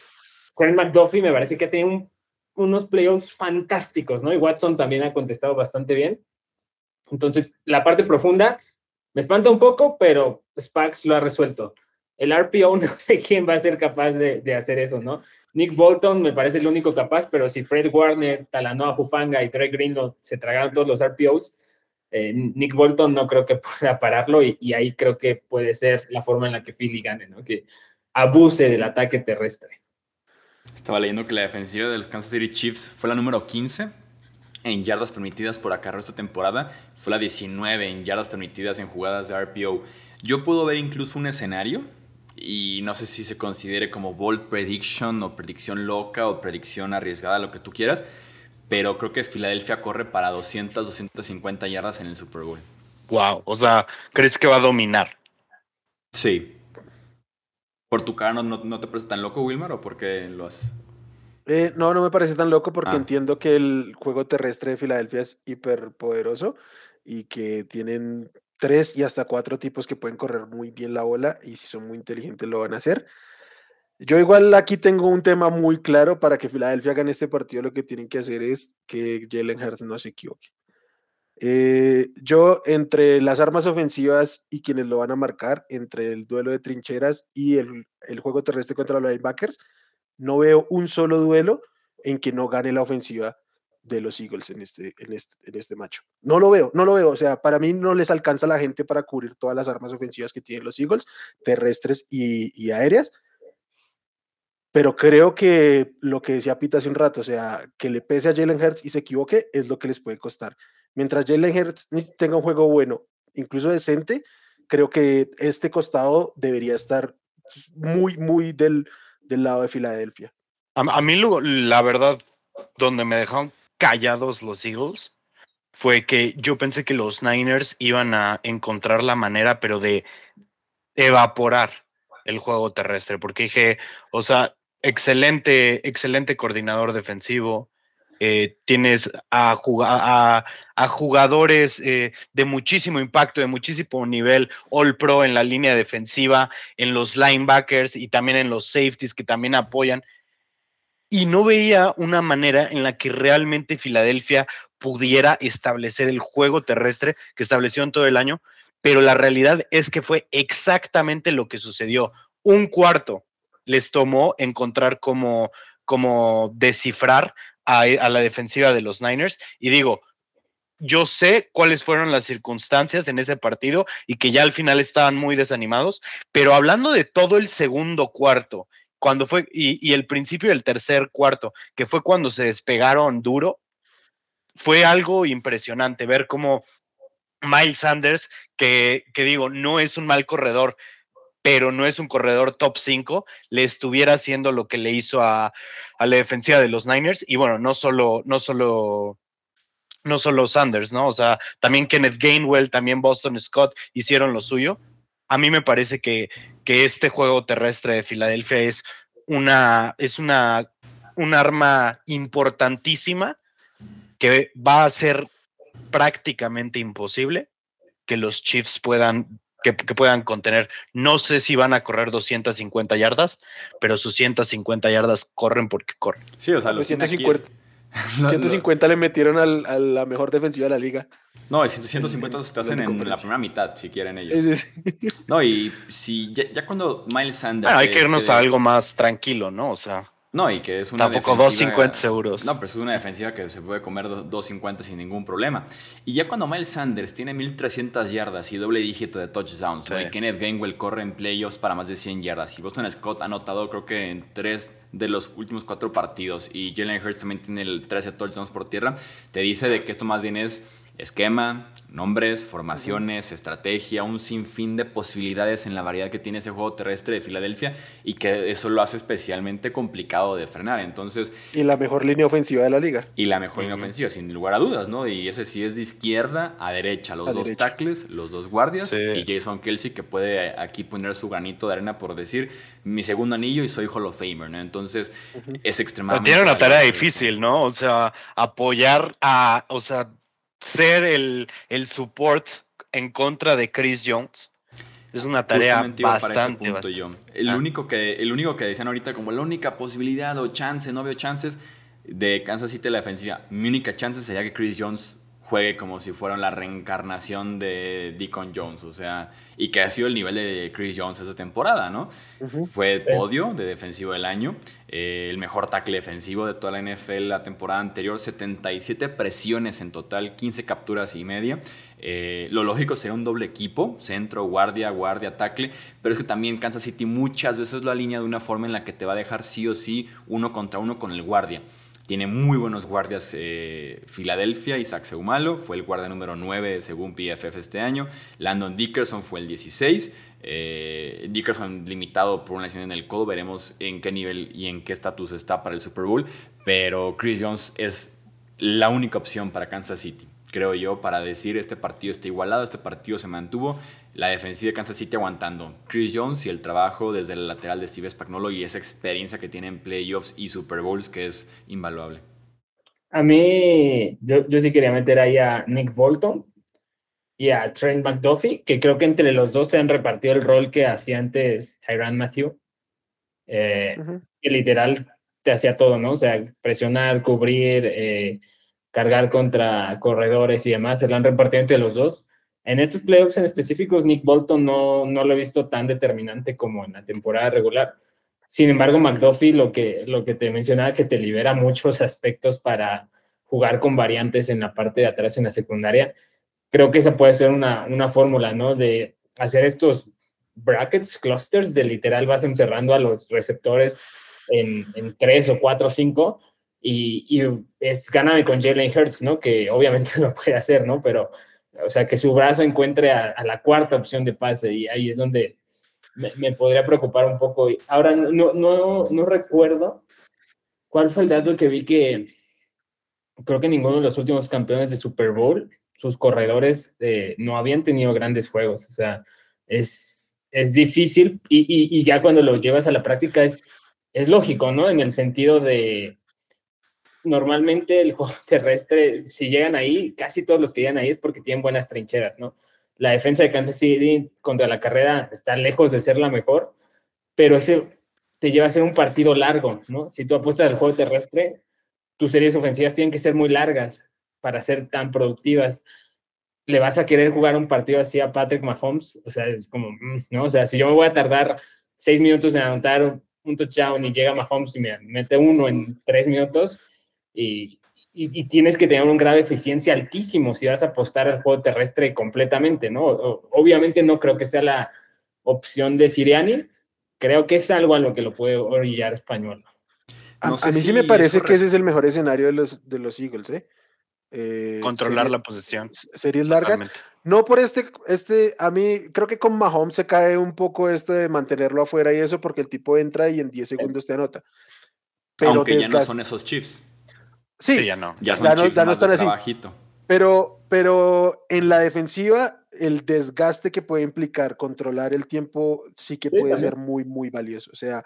Trent McDuffie me parece que tiene unos playoffs fantásticos, ¿no? Y Watson también ha contestado bastante bien. Entonces, la parte profunda, me espanta un poco, pero Spax lo ha resuelto. El RPO no sé quién va a ser capaz de, hacer eso, ¿no? Nick Bolton me parece el único capaz, pero si Fred Warner, Talanoa Jufanga y Trey Green se tragaron todos los RPOs, eh, Nick Bolton no creo que pueda pararlo y, ahí creo que puede ser la forma en la que Philly gane, ¿no? Que abuse del ataque terrestre. Estaba leyendo que la defensiva del Kansas City Chiefs fue la número 15 en yardas permitidas por acarreo esta temporada, fue la 19 en yardas permitidas en jugadas de RPO. Yo puedo ver incluso un escenario, y no sé si se considere como bold prediction o predicción loca o predicción arriesgada, lo que tú quieras, pero creo que Filadelfia corre para 200, 250 yardas en el Super Bowl. Wow, o sea, ¿crees que va a dominar? Sí. ¿Por tu cara no, no, te parece tan loco, Wilmar, o por qué lo has eh, no, no me parece tan loco porque ah. entiendo que el juego terrestre de Filadelfia es hiper poderoso y que tienen tres y hasta cuatro tipos que pueden correr muy bien la bola y si son muy inteligentes lo van a hacer. Yo igual aquí tengo un tema muy claro para que Filadelfia gane este partido. Lo que tienen que hacer es que Jalen Hurts no se equivoque. Eh, yo entre las armas ofensivas y quienes lo van a marcar, entre el duelo de trincheras y el, el juego terrestre contra los linebackers, no veo un solo duelo en que no gane la ofensiva de los Eagles en este, en este, en este macho. No lo veo, no lo veo. O sea, para mí no les alcanza la gente para cubrir todas las armas ofensivas que tienen los Eagles, terrestres y, aéreas. Pero creo que lo que decía Pita hace un rato, o sea, que le pese a Jalen Hurts y se equivoque, es lo que les puede costar. Mientras Jalen Hurts tenga un juego bueno, incluso decente, creo que este costado debería estar muy, muy del, del lado de Filadelfia. A, mí, la verdad, donde me dejaron callados los Eagles fue que yo pensé que los Niners iban a encontrar la manera, pero de evaporar el juego terrestre, porque dije, o sea, excelente, excelente coordinador defensivo. Eh, tienes a, jugadores eh, de muchísimo impacto, de muchísimo nivel, All Pro en la línea defensiva, en los linebackers y también en los safeties que también apoyan. Y no veía una manera en la que realmente Filadelfia pudiera establecer el juego terrestre que estableció en todo el año, pero la realidad es que fue exactamente lo que sucedió. Un cuarto les tomó encontrar cómo, descifrar a, a la defensiva de los Niners. Y digo, yo sé cuáles fueron las circunstancias en ese partido y que ya al final estaban muy desanimados, pero hablando de todo el segundo cuarto, cuando fue, y, y, el principio del tercer cuarto, que fue cuando se despegaron duro, fue algo impresionante ver cómo Miles Sanders, que, digo, no es un mal corredor, pero no es un corredor top 5, le estuviera haciendo lo que le hizo a, la defensiva de los Niners. Y bueno, no solo, no solo, no solo Sanders, ¿no? O sea, también Kenneth Gainwell, también Boston Scott hicieron lo suyo. A mí me parece que, que este juego terrestre de Filadelfia es una, es una, un arma importantísima que va a ser prácticamente imposible que los Chiefs puedan que, puedan contener. No sé si van a correr 250 yardas, pero sus 150 yardas corren porque corren. Sí, o sea, los 150, 150 le metieron a la mejor defensiva de la liga. No, 150 se hacen en la primera mitad, si quieren ellos. No, y si ya, cuando Miles Sanders. hay que irnos a algo más tranquilo, ¿no? O sea. No, y que es una Tampoco 2.50 euros. No, pero es una defensiva que se puede comer 2.50 sin ningún problema. Y ya cuando Miles Sanders tiene 1.300 yardas y doble dígito de touchdowns, y Kenneth Gainwell corre en playoffs para más de 100 yardas, y Boston Scott ha anotado creo que en tres de los últimos cuatro partidos, y Jalen Hurts también tiene el 13 touchdowns por tierra, te dice de que esto más bien es esquema, nombres, formaciones, estrategia, un sinfín de posibilidades en la variedad que tiene ese juego terrestre de Filadelfia y que eso lo hace especialmente complicado de frenar. Entonces, y la mejor línea ofensiva de la liga. Y la mejor línea ofensiva, sin lugar a dudas, ¿no? Y ese sí es de izquierda a derecha, los dos tackles, los dos guardias y Jason Kelsey que puede aquí poner su granito de arena por decir mi segundo anillo y soy Hall of Famer, ¿no? Entonces, es extremadamente... tiene una tarea difícil, ¿no? O sea, apoyar a, o sea, ser el, el support en contra de Chris Jones es una tarea bastante, El, ah. único que, el único que decían ahorita como la única posibilidad o chance, no veo chances de Kansas City la defensiva. Mi única chance sería que Chris Jones juegue como si fuera la reencarnación de Deacon Jones, o sea, y que ha sido el nivel de Chris Jones esta temporada, ¿no? Fue podio de defensivo del año, eh, el mejor tackle defensivo de toda la NFL la temporada anterior, 77 presiones en total, 15 capturas y media. Eh, lo lógico sería un doble equipo, centro, guardia, guardia, tackle, pero es que también Kansas City muchas veces lo alinea de una forma en la que te va a dejar sí o sí uno contra uno con el guardia. Tiene muy buenos guardias eh, Filadelfia, Isaac Seumalo fue el guardia número 9 según PFF este año, Landon Dickerson fue el 16, eh, Dickerson limitado por una lesión en el codo, veremos en qué nivel y en qué estatus está para el Super Bowl, pero Chris Jones es la única opción para Kansas City creo yo, para decir este partido está igualado, este partido se mantuvo, la defensiva de Kansas City aguantando. Chris Jones y el trabajo desde el lateral de Steve Spagnuolo y esa experiencia que tiene en playoffs y Super Bowls que es invaluable. A mí, yo, yo sí quería meter ahí a Nick Bolton y a Trent McDuffie, que creo que entre los dos se han repartido el rol que hacía antes Tyran Matthew, eh, que literal te hacía todo, ¿no? O sea, presionar, cubrir, eh, cargar contra corredores y demás, se lo han repartido entre los dos. En estos playoffs en específicos, Nick Bolton no, no lo he visto tan determinante como en la temporada regular. Sin embargo, McDuffie, lo que, lo que te mencionaba, que te libera muchos aspectos para jugar con variantes en la parte de atrás en la secundaria, creo que esa puede ser una, una fórmula, ¿no? De hacer estos brackets, clusters, de literal vas encerrando a los receptores en, en tres o cuatro o cinco y, es gáname con Jalen Hurts, ¿no? Que obviamente lo puede hacer, ¿no? Pero, o sea, que su brazo encuentre a, la cuarta opción de pase y ahí es donde me, podría preocupar un poco. Ahora, no, no, no recuerdo cuál fue el dato que vi que, creo que ninguno de los últimos campeones de Super Bowl, sus corredores eh, no habían tenido grandes juegos. O sea, es, es difícil y, y, ya cuando lo llevas a la práctica es, es lógico, ¿no? En el sentido de, normalmente el juego terrestre, si llegan ahí, casi todos los que llegan ahí es porque tienen buenas trincheras, ¿no? La defensa de Kansas City contra la carrera está lejos de ser la mejor, pero ese te lleva a ser un partido largo, ¿no? Si tú apuestas al juego terrestre, tus series ofensivas tienen que ser muy largas para ser tan productivas. Le vas a querer jugar un partido así a Patrick Mahomes, o sea, es como, mm, ¿no? O sea, si yo me voy a tardar seis minutos en anotar un touchdown y llega Mahomes y me mete uno en tres minutos, y, y, tienes que tener un grado de eficiencia altísimo si vas a apostar al juego terrestre completamente, ¿no? Obviamente no creo que sea la opción de Siriani, creo que es algo a lo que lo puede orillar español. A, mí sí me parece que ese es el mejor escenario de los, de los Eagles, ¿eh? eh Controlar la posición. Series largas. No por este, este, a mí creo que con Mahomes se cae un poco esto de mantenerlo afuera y eso porque el tipo entra y en 10 segundos te anota. Pero Aunque ya no son esos chips. Sí, ya no. Ya, son chips no, están así. Pero, pero en la defensiva, el desgaste que puede implicar controlar el tiempo sí que puede ser muy, muy valioso. O sea,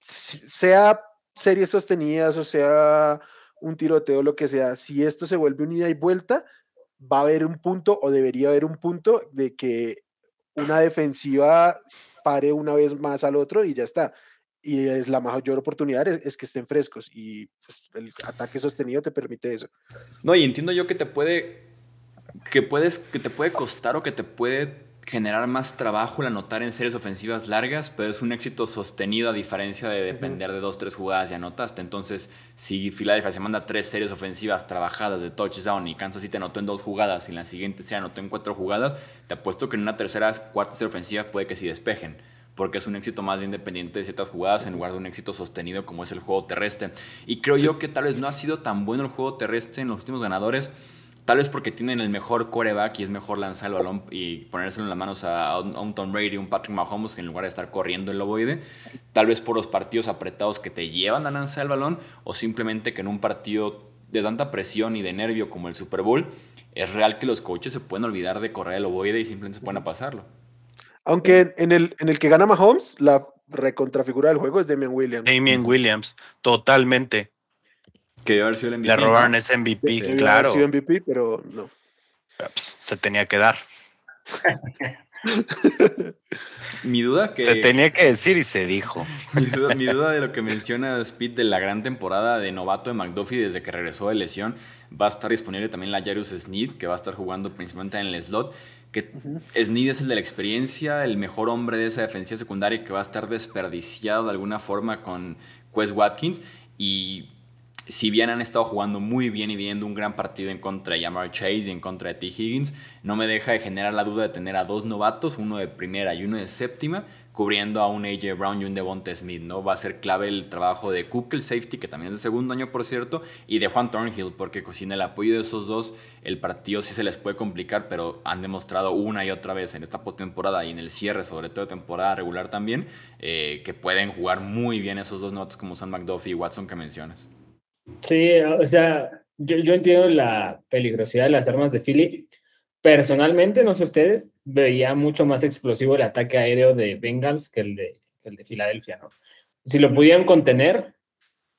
sea series sostenidas o sea un tiroteo, lo que sea, si esto se vuelve unida y vuelta, va a haber un punto o debería haber un punto de que una defensiva pare una vez más al otro y ya está. Y es la mayor oportunidad es, que estén frescos y pues, el ataque sostenido te permite eso. No, y entiendo yo que te puede que puedes que te puede costar o que te puede generar más trabajo el anotar en series ofensivas largas, pero es un éxito sostenido a diferencia de depender de dos, tres jugadas y anotaste. Entonces, si Philadelphia se manda tres series ofensivas trabajadas de touchdown y Kansas City anotó en dos jugadas y en la siguiente se anotó en cuatro jugadas, te apuesto que en una tercera, cuarta serie ofensiva puede que sí despejen porque es un éxito más bien dependiente de ciertas jugadas en lugar de un éxito sostenido como es el juego terrestre. Y creo yo que tal vez no ha sido tan bueno el juego terrestre en los últimos ganadores Tal vez porque tienen el mejor coreback y es mejor lanzar el balón y ponérselo en las manos a, un Tom Brady, un Patrick Mahomes, en lugar de estar corriendo el loboide. Tal vez por los partidos apretados que te llevan a lanzar el balón o simplemente que en un partido de tanta presión y de nervio como el Super Bowl, es real que los coaches se pueden olvidar de correr el ovoide y simplemente se pueden pasarlo. Aunque en el, en el que gana Mahomes, la recontrafigura del juego es Damian Williams. Damian Williams, totalmente. Que debe haber sido el MVP. Le robaron ese MVP, sí, claro. Haber sido MVP, pero no. Pues, se tenía que dar. mi duda que. Se tenía que decir y se dijo. mi, duda, mi duda de lo que menciona Speed de la gran temporada de novato de McDuffie desde que regresó de lesión. Va a estar disponible también la Jarius Sneed, que va a estar jugando principalmente en el slot. Que Sneed es el de la experiencia, el mejor hombre de esa defensiva secundaria que va a estar desperdiciado de alguna forma con Quest Watkins. Y si bien han estado jugando muy bien y viendo un gran partido en contra de Yamar Chase y en contra de T. Higgins, no me deja de generar la duda de tener a dos novatos, uno de primera y uno de séptima, cubriendo a un AJ Brown y un Devonta Smith, ¿no? Va a ser clave el trabajo de Cook, el safety, que también es de segundo año, por cierto, y de Juan Thornhill, porque sin el apoyo de esos dos, el partido sí se les puede complicar, pero han demostrado una y otra vez en esta postemporada y en el cierre, sobre todo de temporada regular también, eh, que pueden jugar muy bien esos dos novatos como son McDuffie y Watson que mencionas. Sí, o sea, yo, yo entiendo la peligrosidad de las armas de Philly. Personalmente, no sé ustedes, veía mucho más explosivo el ataque aéreo de Bengals que el de, el de Filadelfia, ¿no? Si lo pudieran contener,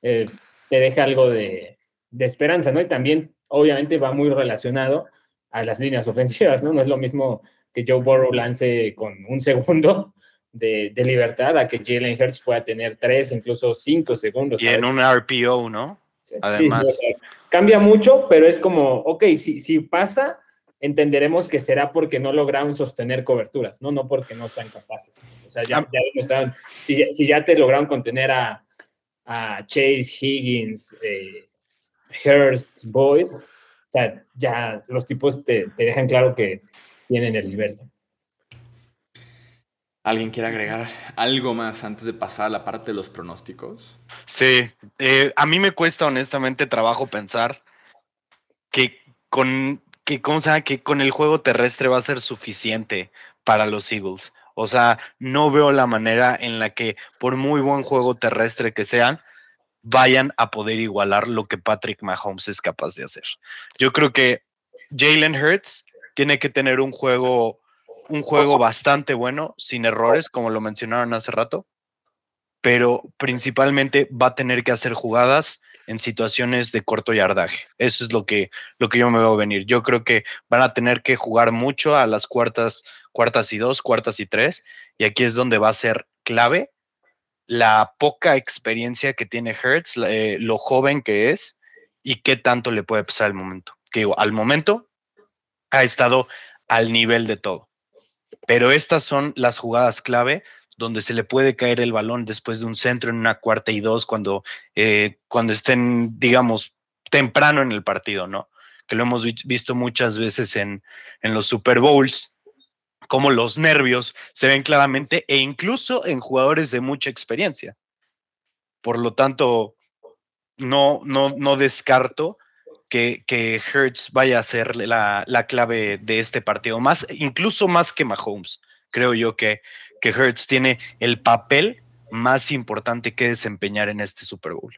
eh, te deja algo de, de, esperanza, ¿no? Y también, obviamente, va muy relacionado a las líneas ofensivas, ¿no? No es lo mismo que Joe Burrow lance con un segundo de, de libertad a que Jalen Hurts pueda tener tres, incluso cinco segundos. Y en un RPO, ¿no? Además. cambia mucho, pero es como, ok, si, si pasa, entenderemos que será porque no lograron sostener coberturas, ¿no? No porque no sean capaces. O sea, ya, ya si, si, ya te lograron contener a, a Chase, Higgins, eh, Hurst, Boyd, o sea, ya los tipos te, te dejan claro que tienen el nivel. ¿Alguien quiere agregar algo más antes de pasar a la parte de los pronósticos? Sí, eh, a mí me cuesta honestamente trabajo pensar que con, que, ¿cómo se que con el juego terrestre va a ser suficiente para los Eagles. O sea, no veo la manera en la que, por muy buen juego terrestre que sean, vayan a poder igualar lo que Patrick Mahomes es capaz de hacer. Yo creo que Jalen Hurts tiene que tener un juego, un juego bastante bueno, sin errores, como lo mencionaron hace rato, pero principalmente va a tener que hacer jugadas en situaciones de corto yardaje. Eso es lo que, lo que yo me veo venir. Yo creo que van a tener que jugar mucho a las cuartas, cuartas y dos, cuartas y tres, y aquí es donde va a ser clave la poca experiencia que tiene Hertz, eh, lo joven que es y qué tanto le puede pasar al momento. Que al momento ha estado al nivel de todo. Pero estas son las jugadas clave donde se le puede caer el balón después de un centro en una cuarta y dos cuando, eh, cuando estén, digamos, temprano en el partido, ¿no? Que lo hemos visto muchas veces en, en los Super Bowls, como los nervios se ven claramente e incluso en jugadores de mucha experiencia. Por lo tanto, no, no, no descarto que, que Hertz vaya a ser la, la, clave de este partido, más, incluso más que Mahomes. Creo yo que, que Hertz tiene el papel más importante que desempeñar en este Super Bowl.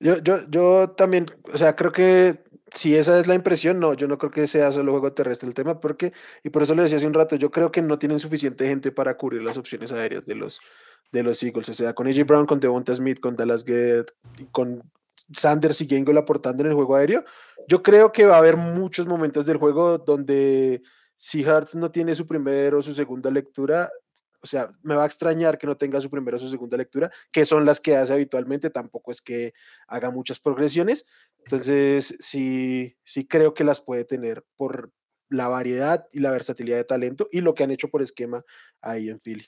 Yo, yo, yo también, o sea, creo que si esa es la impresión, no, yo no creo que sea solo juego terrestre el tema, porque, y por eso lo decía hace un rato, yo creo que no tienen suficiente gente para cubrir las opciones aéreas de los, de los Eagles, o sea, con AJ Brown, con Devonta Smith, con Dallas Gett, con Sanders y Gengol aportando en el juego aéreo, yo creo que va a haber muchos momentos del juego donde si Hearts no tiene su primera o su segunda lectura, o sea, me va a extrañar que no tenga su primera o su segunda lectura, que son las que hace habitualmente, tampoco es que haga muchas progresiones, entonces, sí, sí creo que las puede tener por la variedad y la versatilidad de talento y lo que han hecho por esquema ahí en Philly.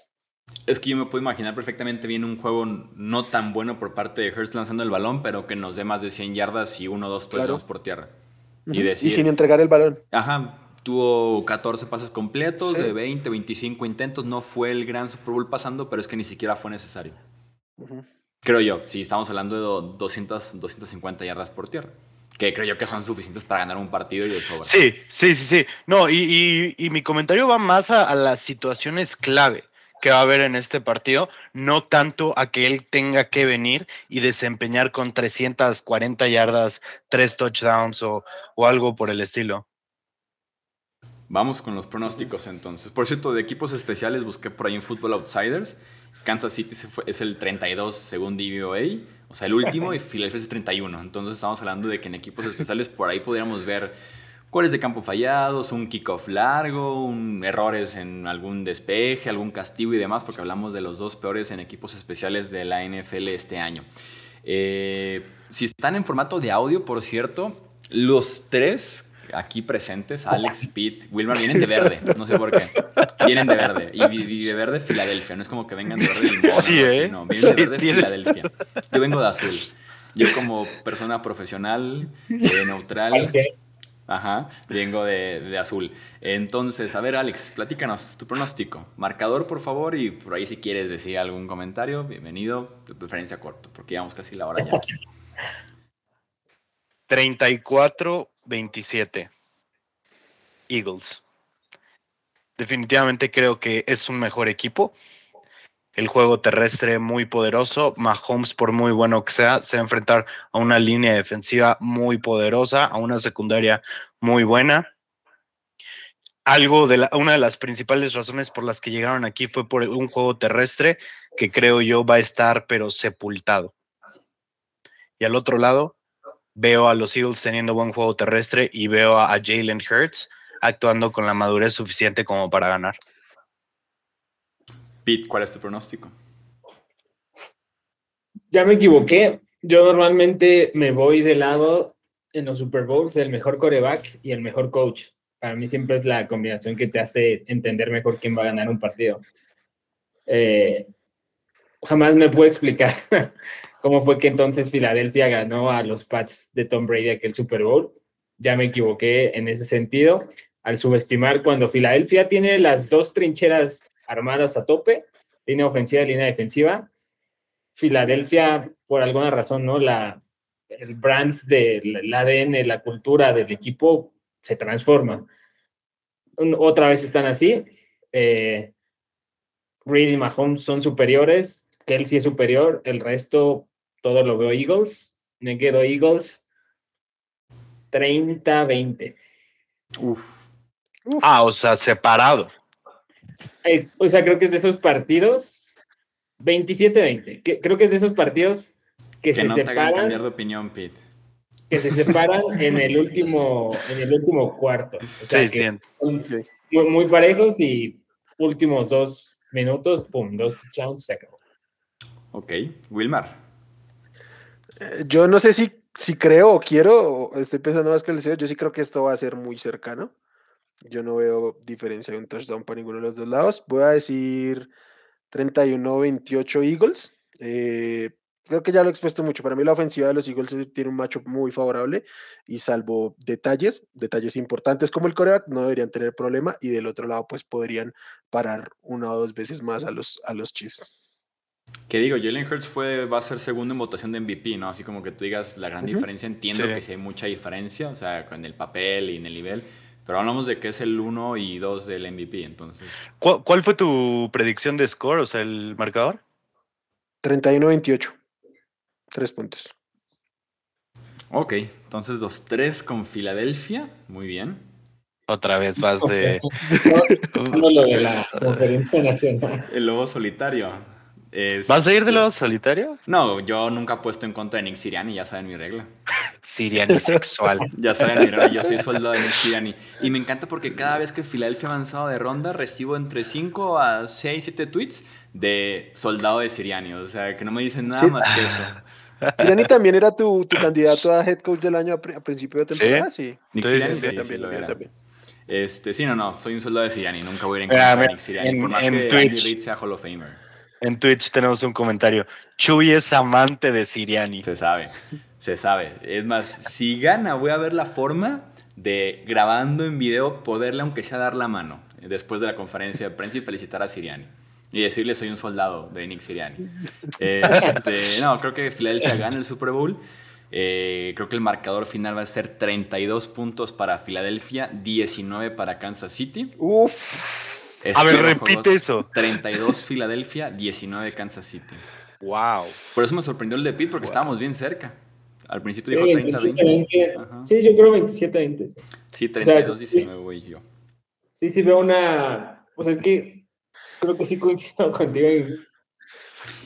Es que yo me puedo imaginar perfectamente bien un juego no tan bueno por parte de Hurst lanzando el balón, pero que nos dé más de 100 yardas y uno o dos touchdowns por tierra. y, decir, y, sin entregar el balón. Ajá, tuvo 14 pases completos de 20, 25 intentos. No fue el gran Super Bowl pasando, pero es que ni siquiera fue necesario. Creo yo, si estamos hablando de 200, 250 yardas por tierra. Que creo yo que son suficientes para ganar un partido y de sobra. Sí, sí, sí, sí. No, y, mi comentario va más a, las situaciones clave que va a haber en este partido, no tanto a que él tenga que venir y desempeñar con 340 yardas, tres touchdowns o, o algo por el estilo. Vamos con los pronósticos entonces. Por cierto, de equipos especiales busqué por ahí en Football Outsiders Kansas City es el 32 según DVOA, o sea, el último, y Philadelphia es el 31. Entonces estamos hablando de que en equipos especiales por ahí podríamos ver cuáles de campo fallados, un kickoff largo, un, errores en algún despeje, algún castigo y demás, porque hablamos de los dos peores en equipos especiales de la NFL este año. Eh, si están en formato de audio, por cierto, los tres aquí presentes, Alex, Pete, Wilmar, vienen de verde. No sé por qué. Vienen de verde. Y, de verde Filadelfia. No es como que vengan de verde limón. Sí, ¿eh? no, vienen de verde Filadelfia. Yo vengo de azul. Yo como persona profesional, eh, neutral. Ajá, vengo de, de, azul. Entonces, a ver, Alex, platícanos tu pronóstico. Marcador, por favor, y por ahí si quieres decir algún comentario, bienvenido, de preferencia corto, porque llevamos casi la hora ya. 34 27. Eagles. Definitivamente creo que es un mejor equipo. El juego terrestre muy poderoso. Mahomes, por muy bueno que sea, se va a enfrentar a una línea defensiva muy poderosa, a una secundaria muy buena. Algo de una de las principales razones por las que llegaron aquí fue por un juego terrestre que creo yo va a estar pero sepultado. Y al otro lado, veo a los Eagles teniendo buen juego terrestre y veo a, Jalen Hurts actuando con la madurez suficiente como para ganar. Pete, ¿cuál es tu pronóstico? Ya me equivoqué. Yo normalmente me voy de lado en los Super Bowls del mejor coreback y el mejor coach. Para mí siempre es la combinación que te hace entender mejor quién va a ganar un partido. Eh, jamás me puedo explicar cómo fue que entonces Filadelfia ganó a los Pats de Tom Brady aquel Super Bowl. Ya me equivoqué en ese sentido al subestimar cuando Filadelfia tiene las dos trincheras armadas a tope, línea ofensiva y línea defensiva. Filadelfia, por alguna razón, ¿no? La, el brand del ADN, la cultura del equipo se transforma. Otra vez están así. Eh, Reed y Mahomes son superiores, Kelsey es superior, el resto todo lo veo Eagles. Me quedo Eagles 30-20. Uf. Ah, o sea, separado. Eh, o sea, creo que es de esos partidos 27-20. Creo que es de esos partidos que, se no separan. Te cambiar de opinión, Pete. Que se separan en el último, en el último cuarto. O sea, sí, muy, muy, parejos y últimos dos minutos, pum, dos touchdowns, se acabó. Ok, Wilmar. Eh, yo no sé si, si creo o quiero, o estoy pensando más que el deseo, yo sí creo que esto va a ser muy cercano. Yo no veo diferencia de un touchdown para ninguno de los dos lados. Voy a decir 31-28 Eagles. Eh, creo que ya lo he expuesto mucho. Para mí la ofensiva de los Eagles tiene un macho muy favorable y salvo detalles, detalles importantes como el coreback, no deberían tener problema y del otro lado pues podrían parar una o dos veces más a los, a los Chiefs. Que digo, Jalen Hurts fue, va a ser segundo en votación de MVP, ¿no? Así como que tú digas la gran diferencia, entiendo que sí hay mucha diferencia, o sea, en el papel y en el nivel, pero hablamos de que es el 1 y 2 del MVP, entonces. ¿Cuál, fue tu predicción de score, o sea, el marcador? 31-28. Tres puntos. Ok, entonces los tres con Filadelfia, muy bien. Otra vez vas de. lo de la conferencia nacional. El lobo solitario. ¿Vas a ir de lobo solitario? No, yo nunca he puesto en contra de Nick Siriani, ya saben mi regla. Siriani sexual. ya saben mi regla, yo soy soldado de Nick Siriani. Y me encanta porque cada vez que Filadelfia ha avanzado de ronda, recibo entre 5 a 6, 7 tweets de soldado de Siriani. O sea, que no me dicen nada más que eso. Siriani también era tu, tu, candidato a head coach del año a, principio de temporada, sí. Nick Siriani sí, también, lo era. Este, sí, no, no, soy un soldado de Siriani, nunca voy a ir en contra de Nick Siriani, por más que Twitch. Andy Reid sea Hall of Famer. En Twitch tenemos un comentario. Chuy es amante de Siriani. Se sabe, se sabe. Es más, si gana, voy a ver la forma de grabando en video poderle, aunque sea dar la mano después de la conferencia de prensa y felicitar a Siriani. Y decirle soy un soldado de Nick Siriani. Este, no, creo que Filadelfia gana el Super Bowl. Eh, creo que el marcador final va a ser 32 puntos para Filadelfia, 19 para Kansas City. Uf a ver, repite eso. 32 Filadelfia, 19 Kansas City. Wow. Por eso me sorprendió el de Pete porque estábamos bien cerca. Al principio dijo 30-20. Sí, yo creo 27-20. Sí, 32-19, güey, yo. Sí, sí, veo una. O sea, es que creo que sí coincido contigo.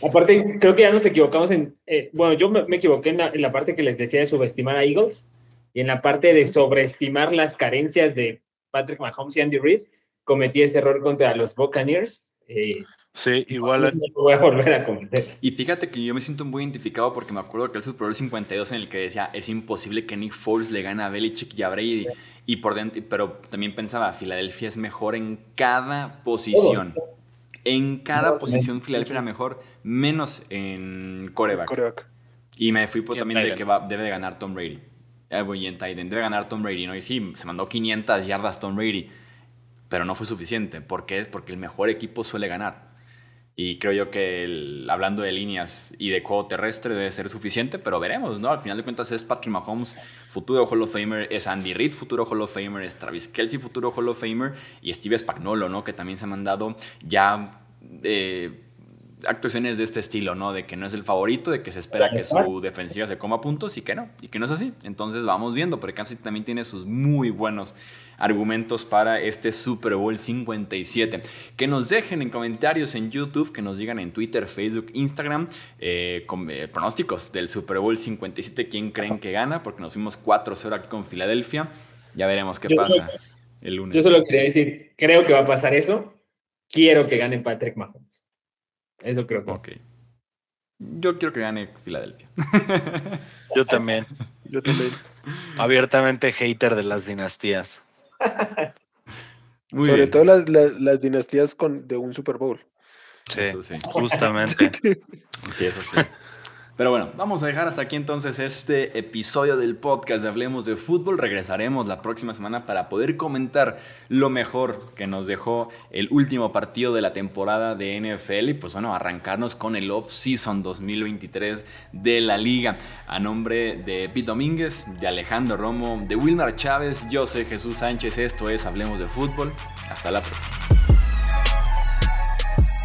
Aparte, creo que ya nos equivocamos en. Eh, bueno, yo me, equivoqué en la, en la, parte que les decía de subestimar a Eagles y en la parte de sobreestimar las carencias de Patrick Mahomes y Andy Reid cometí ese error contra los Buccaneers. Eh, sí, igual. No voy a volver a cometer. Y fíjate que yo me siento muy identificado porque me acuerdo que el Super Bowl 52 en el que decía es imposible que Nick Foles le gane a Belichick y a Brady. Y por dentro, pero también pensaba, Filadelfia es mejor en cada posición. En cada posición Filadelfia era mejor, menos en coreback. Y me fui por también de que debe de ganar Tom Brady. Eh, voy en Titan, debe ganar Tom Brady, ¿no? Y sí, se mandó 500 yardas Tom Brady pero no fue suficiente. ¿Por qué? Porque el mejor equipo suele ganar. Y creo yo que hablando de líneas y de juego terrestre debe ser suficiente, pero veremos, ¿no? Al final de cuentas es Patrick Mahomes, futuro Hall of Famer, es Andy Reid, futuro Hall of Famer, es Travis Kelsey, futuro Hall of Famer, y Steve Spagnolo, ¿no? Que también se ha mandado ya eh, actuaciones de este estilo, ¿no? De que no es el favorito, de que se espera que su defensiva se coma puntos y que no, y que no es así. Entonces vamos viendo, porque Kansas también tiene sus muy buenos argumentos para este Super Bowl 57. Que nos dejen en comentarios en YouTube, que nos digan en Twitter, Facebook, Instagram, eh, con, eh, pronósticos del Super Bowl 57, quién creen que gana, porque nos fuimos 4-0 aquí con Filadelfia. Ya veremos qué pasa el lunes. Yo solo quería decir, creo que va a pasar eso. Quiero que gane Patrick Mahomes. Eso creo que. Ok. Yo quiero que gane Filadelfia. Yo también. Yo también. Abiertamente hater de las dinastías. Sobre todo las, las, dinastías con, de un Super Bowl. Sí, sí. justamente. sí, eso sí. Pero bueno, vamos a dejar hasta aquí entonces este episodio del podcast de Hablemos de Fútbol. Regresaremos la próxima semana para poder comentar lo mejor que nos dejó el último partido de la temporada de NFL y pues bueno, arrancarnos con el off-season 2023 de la liga. A nombre de Pete Domínguez, de Alejandro Romo, de Wilmar Chávez, yo soy Jesús Sánchez, esto es Hablemos de Fútbol. Hasta la próxima.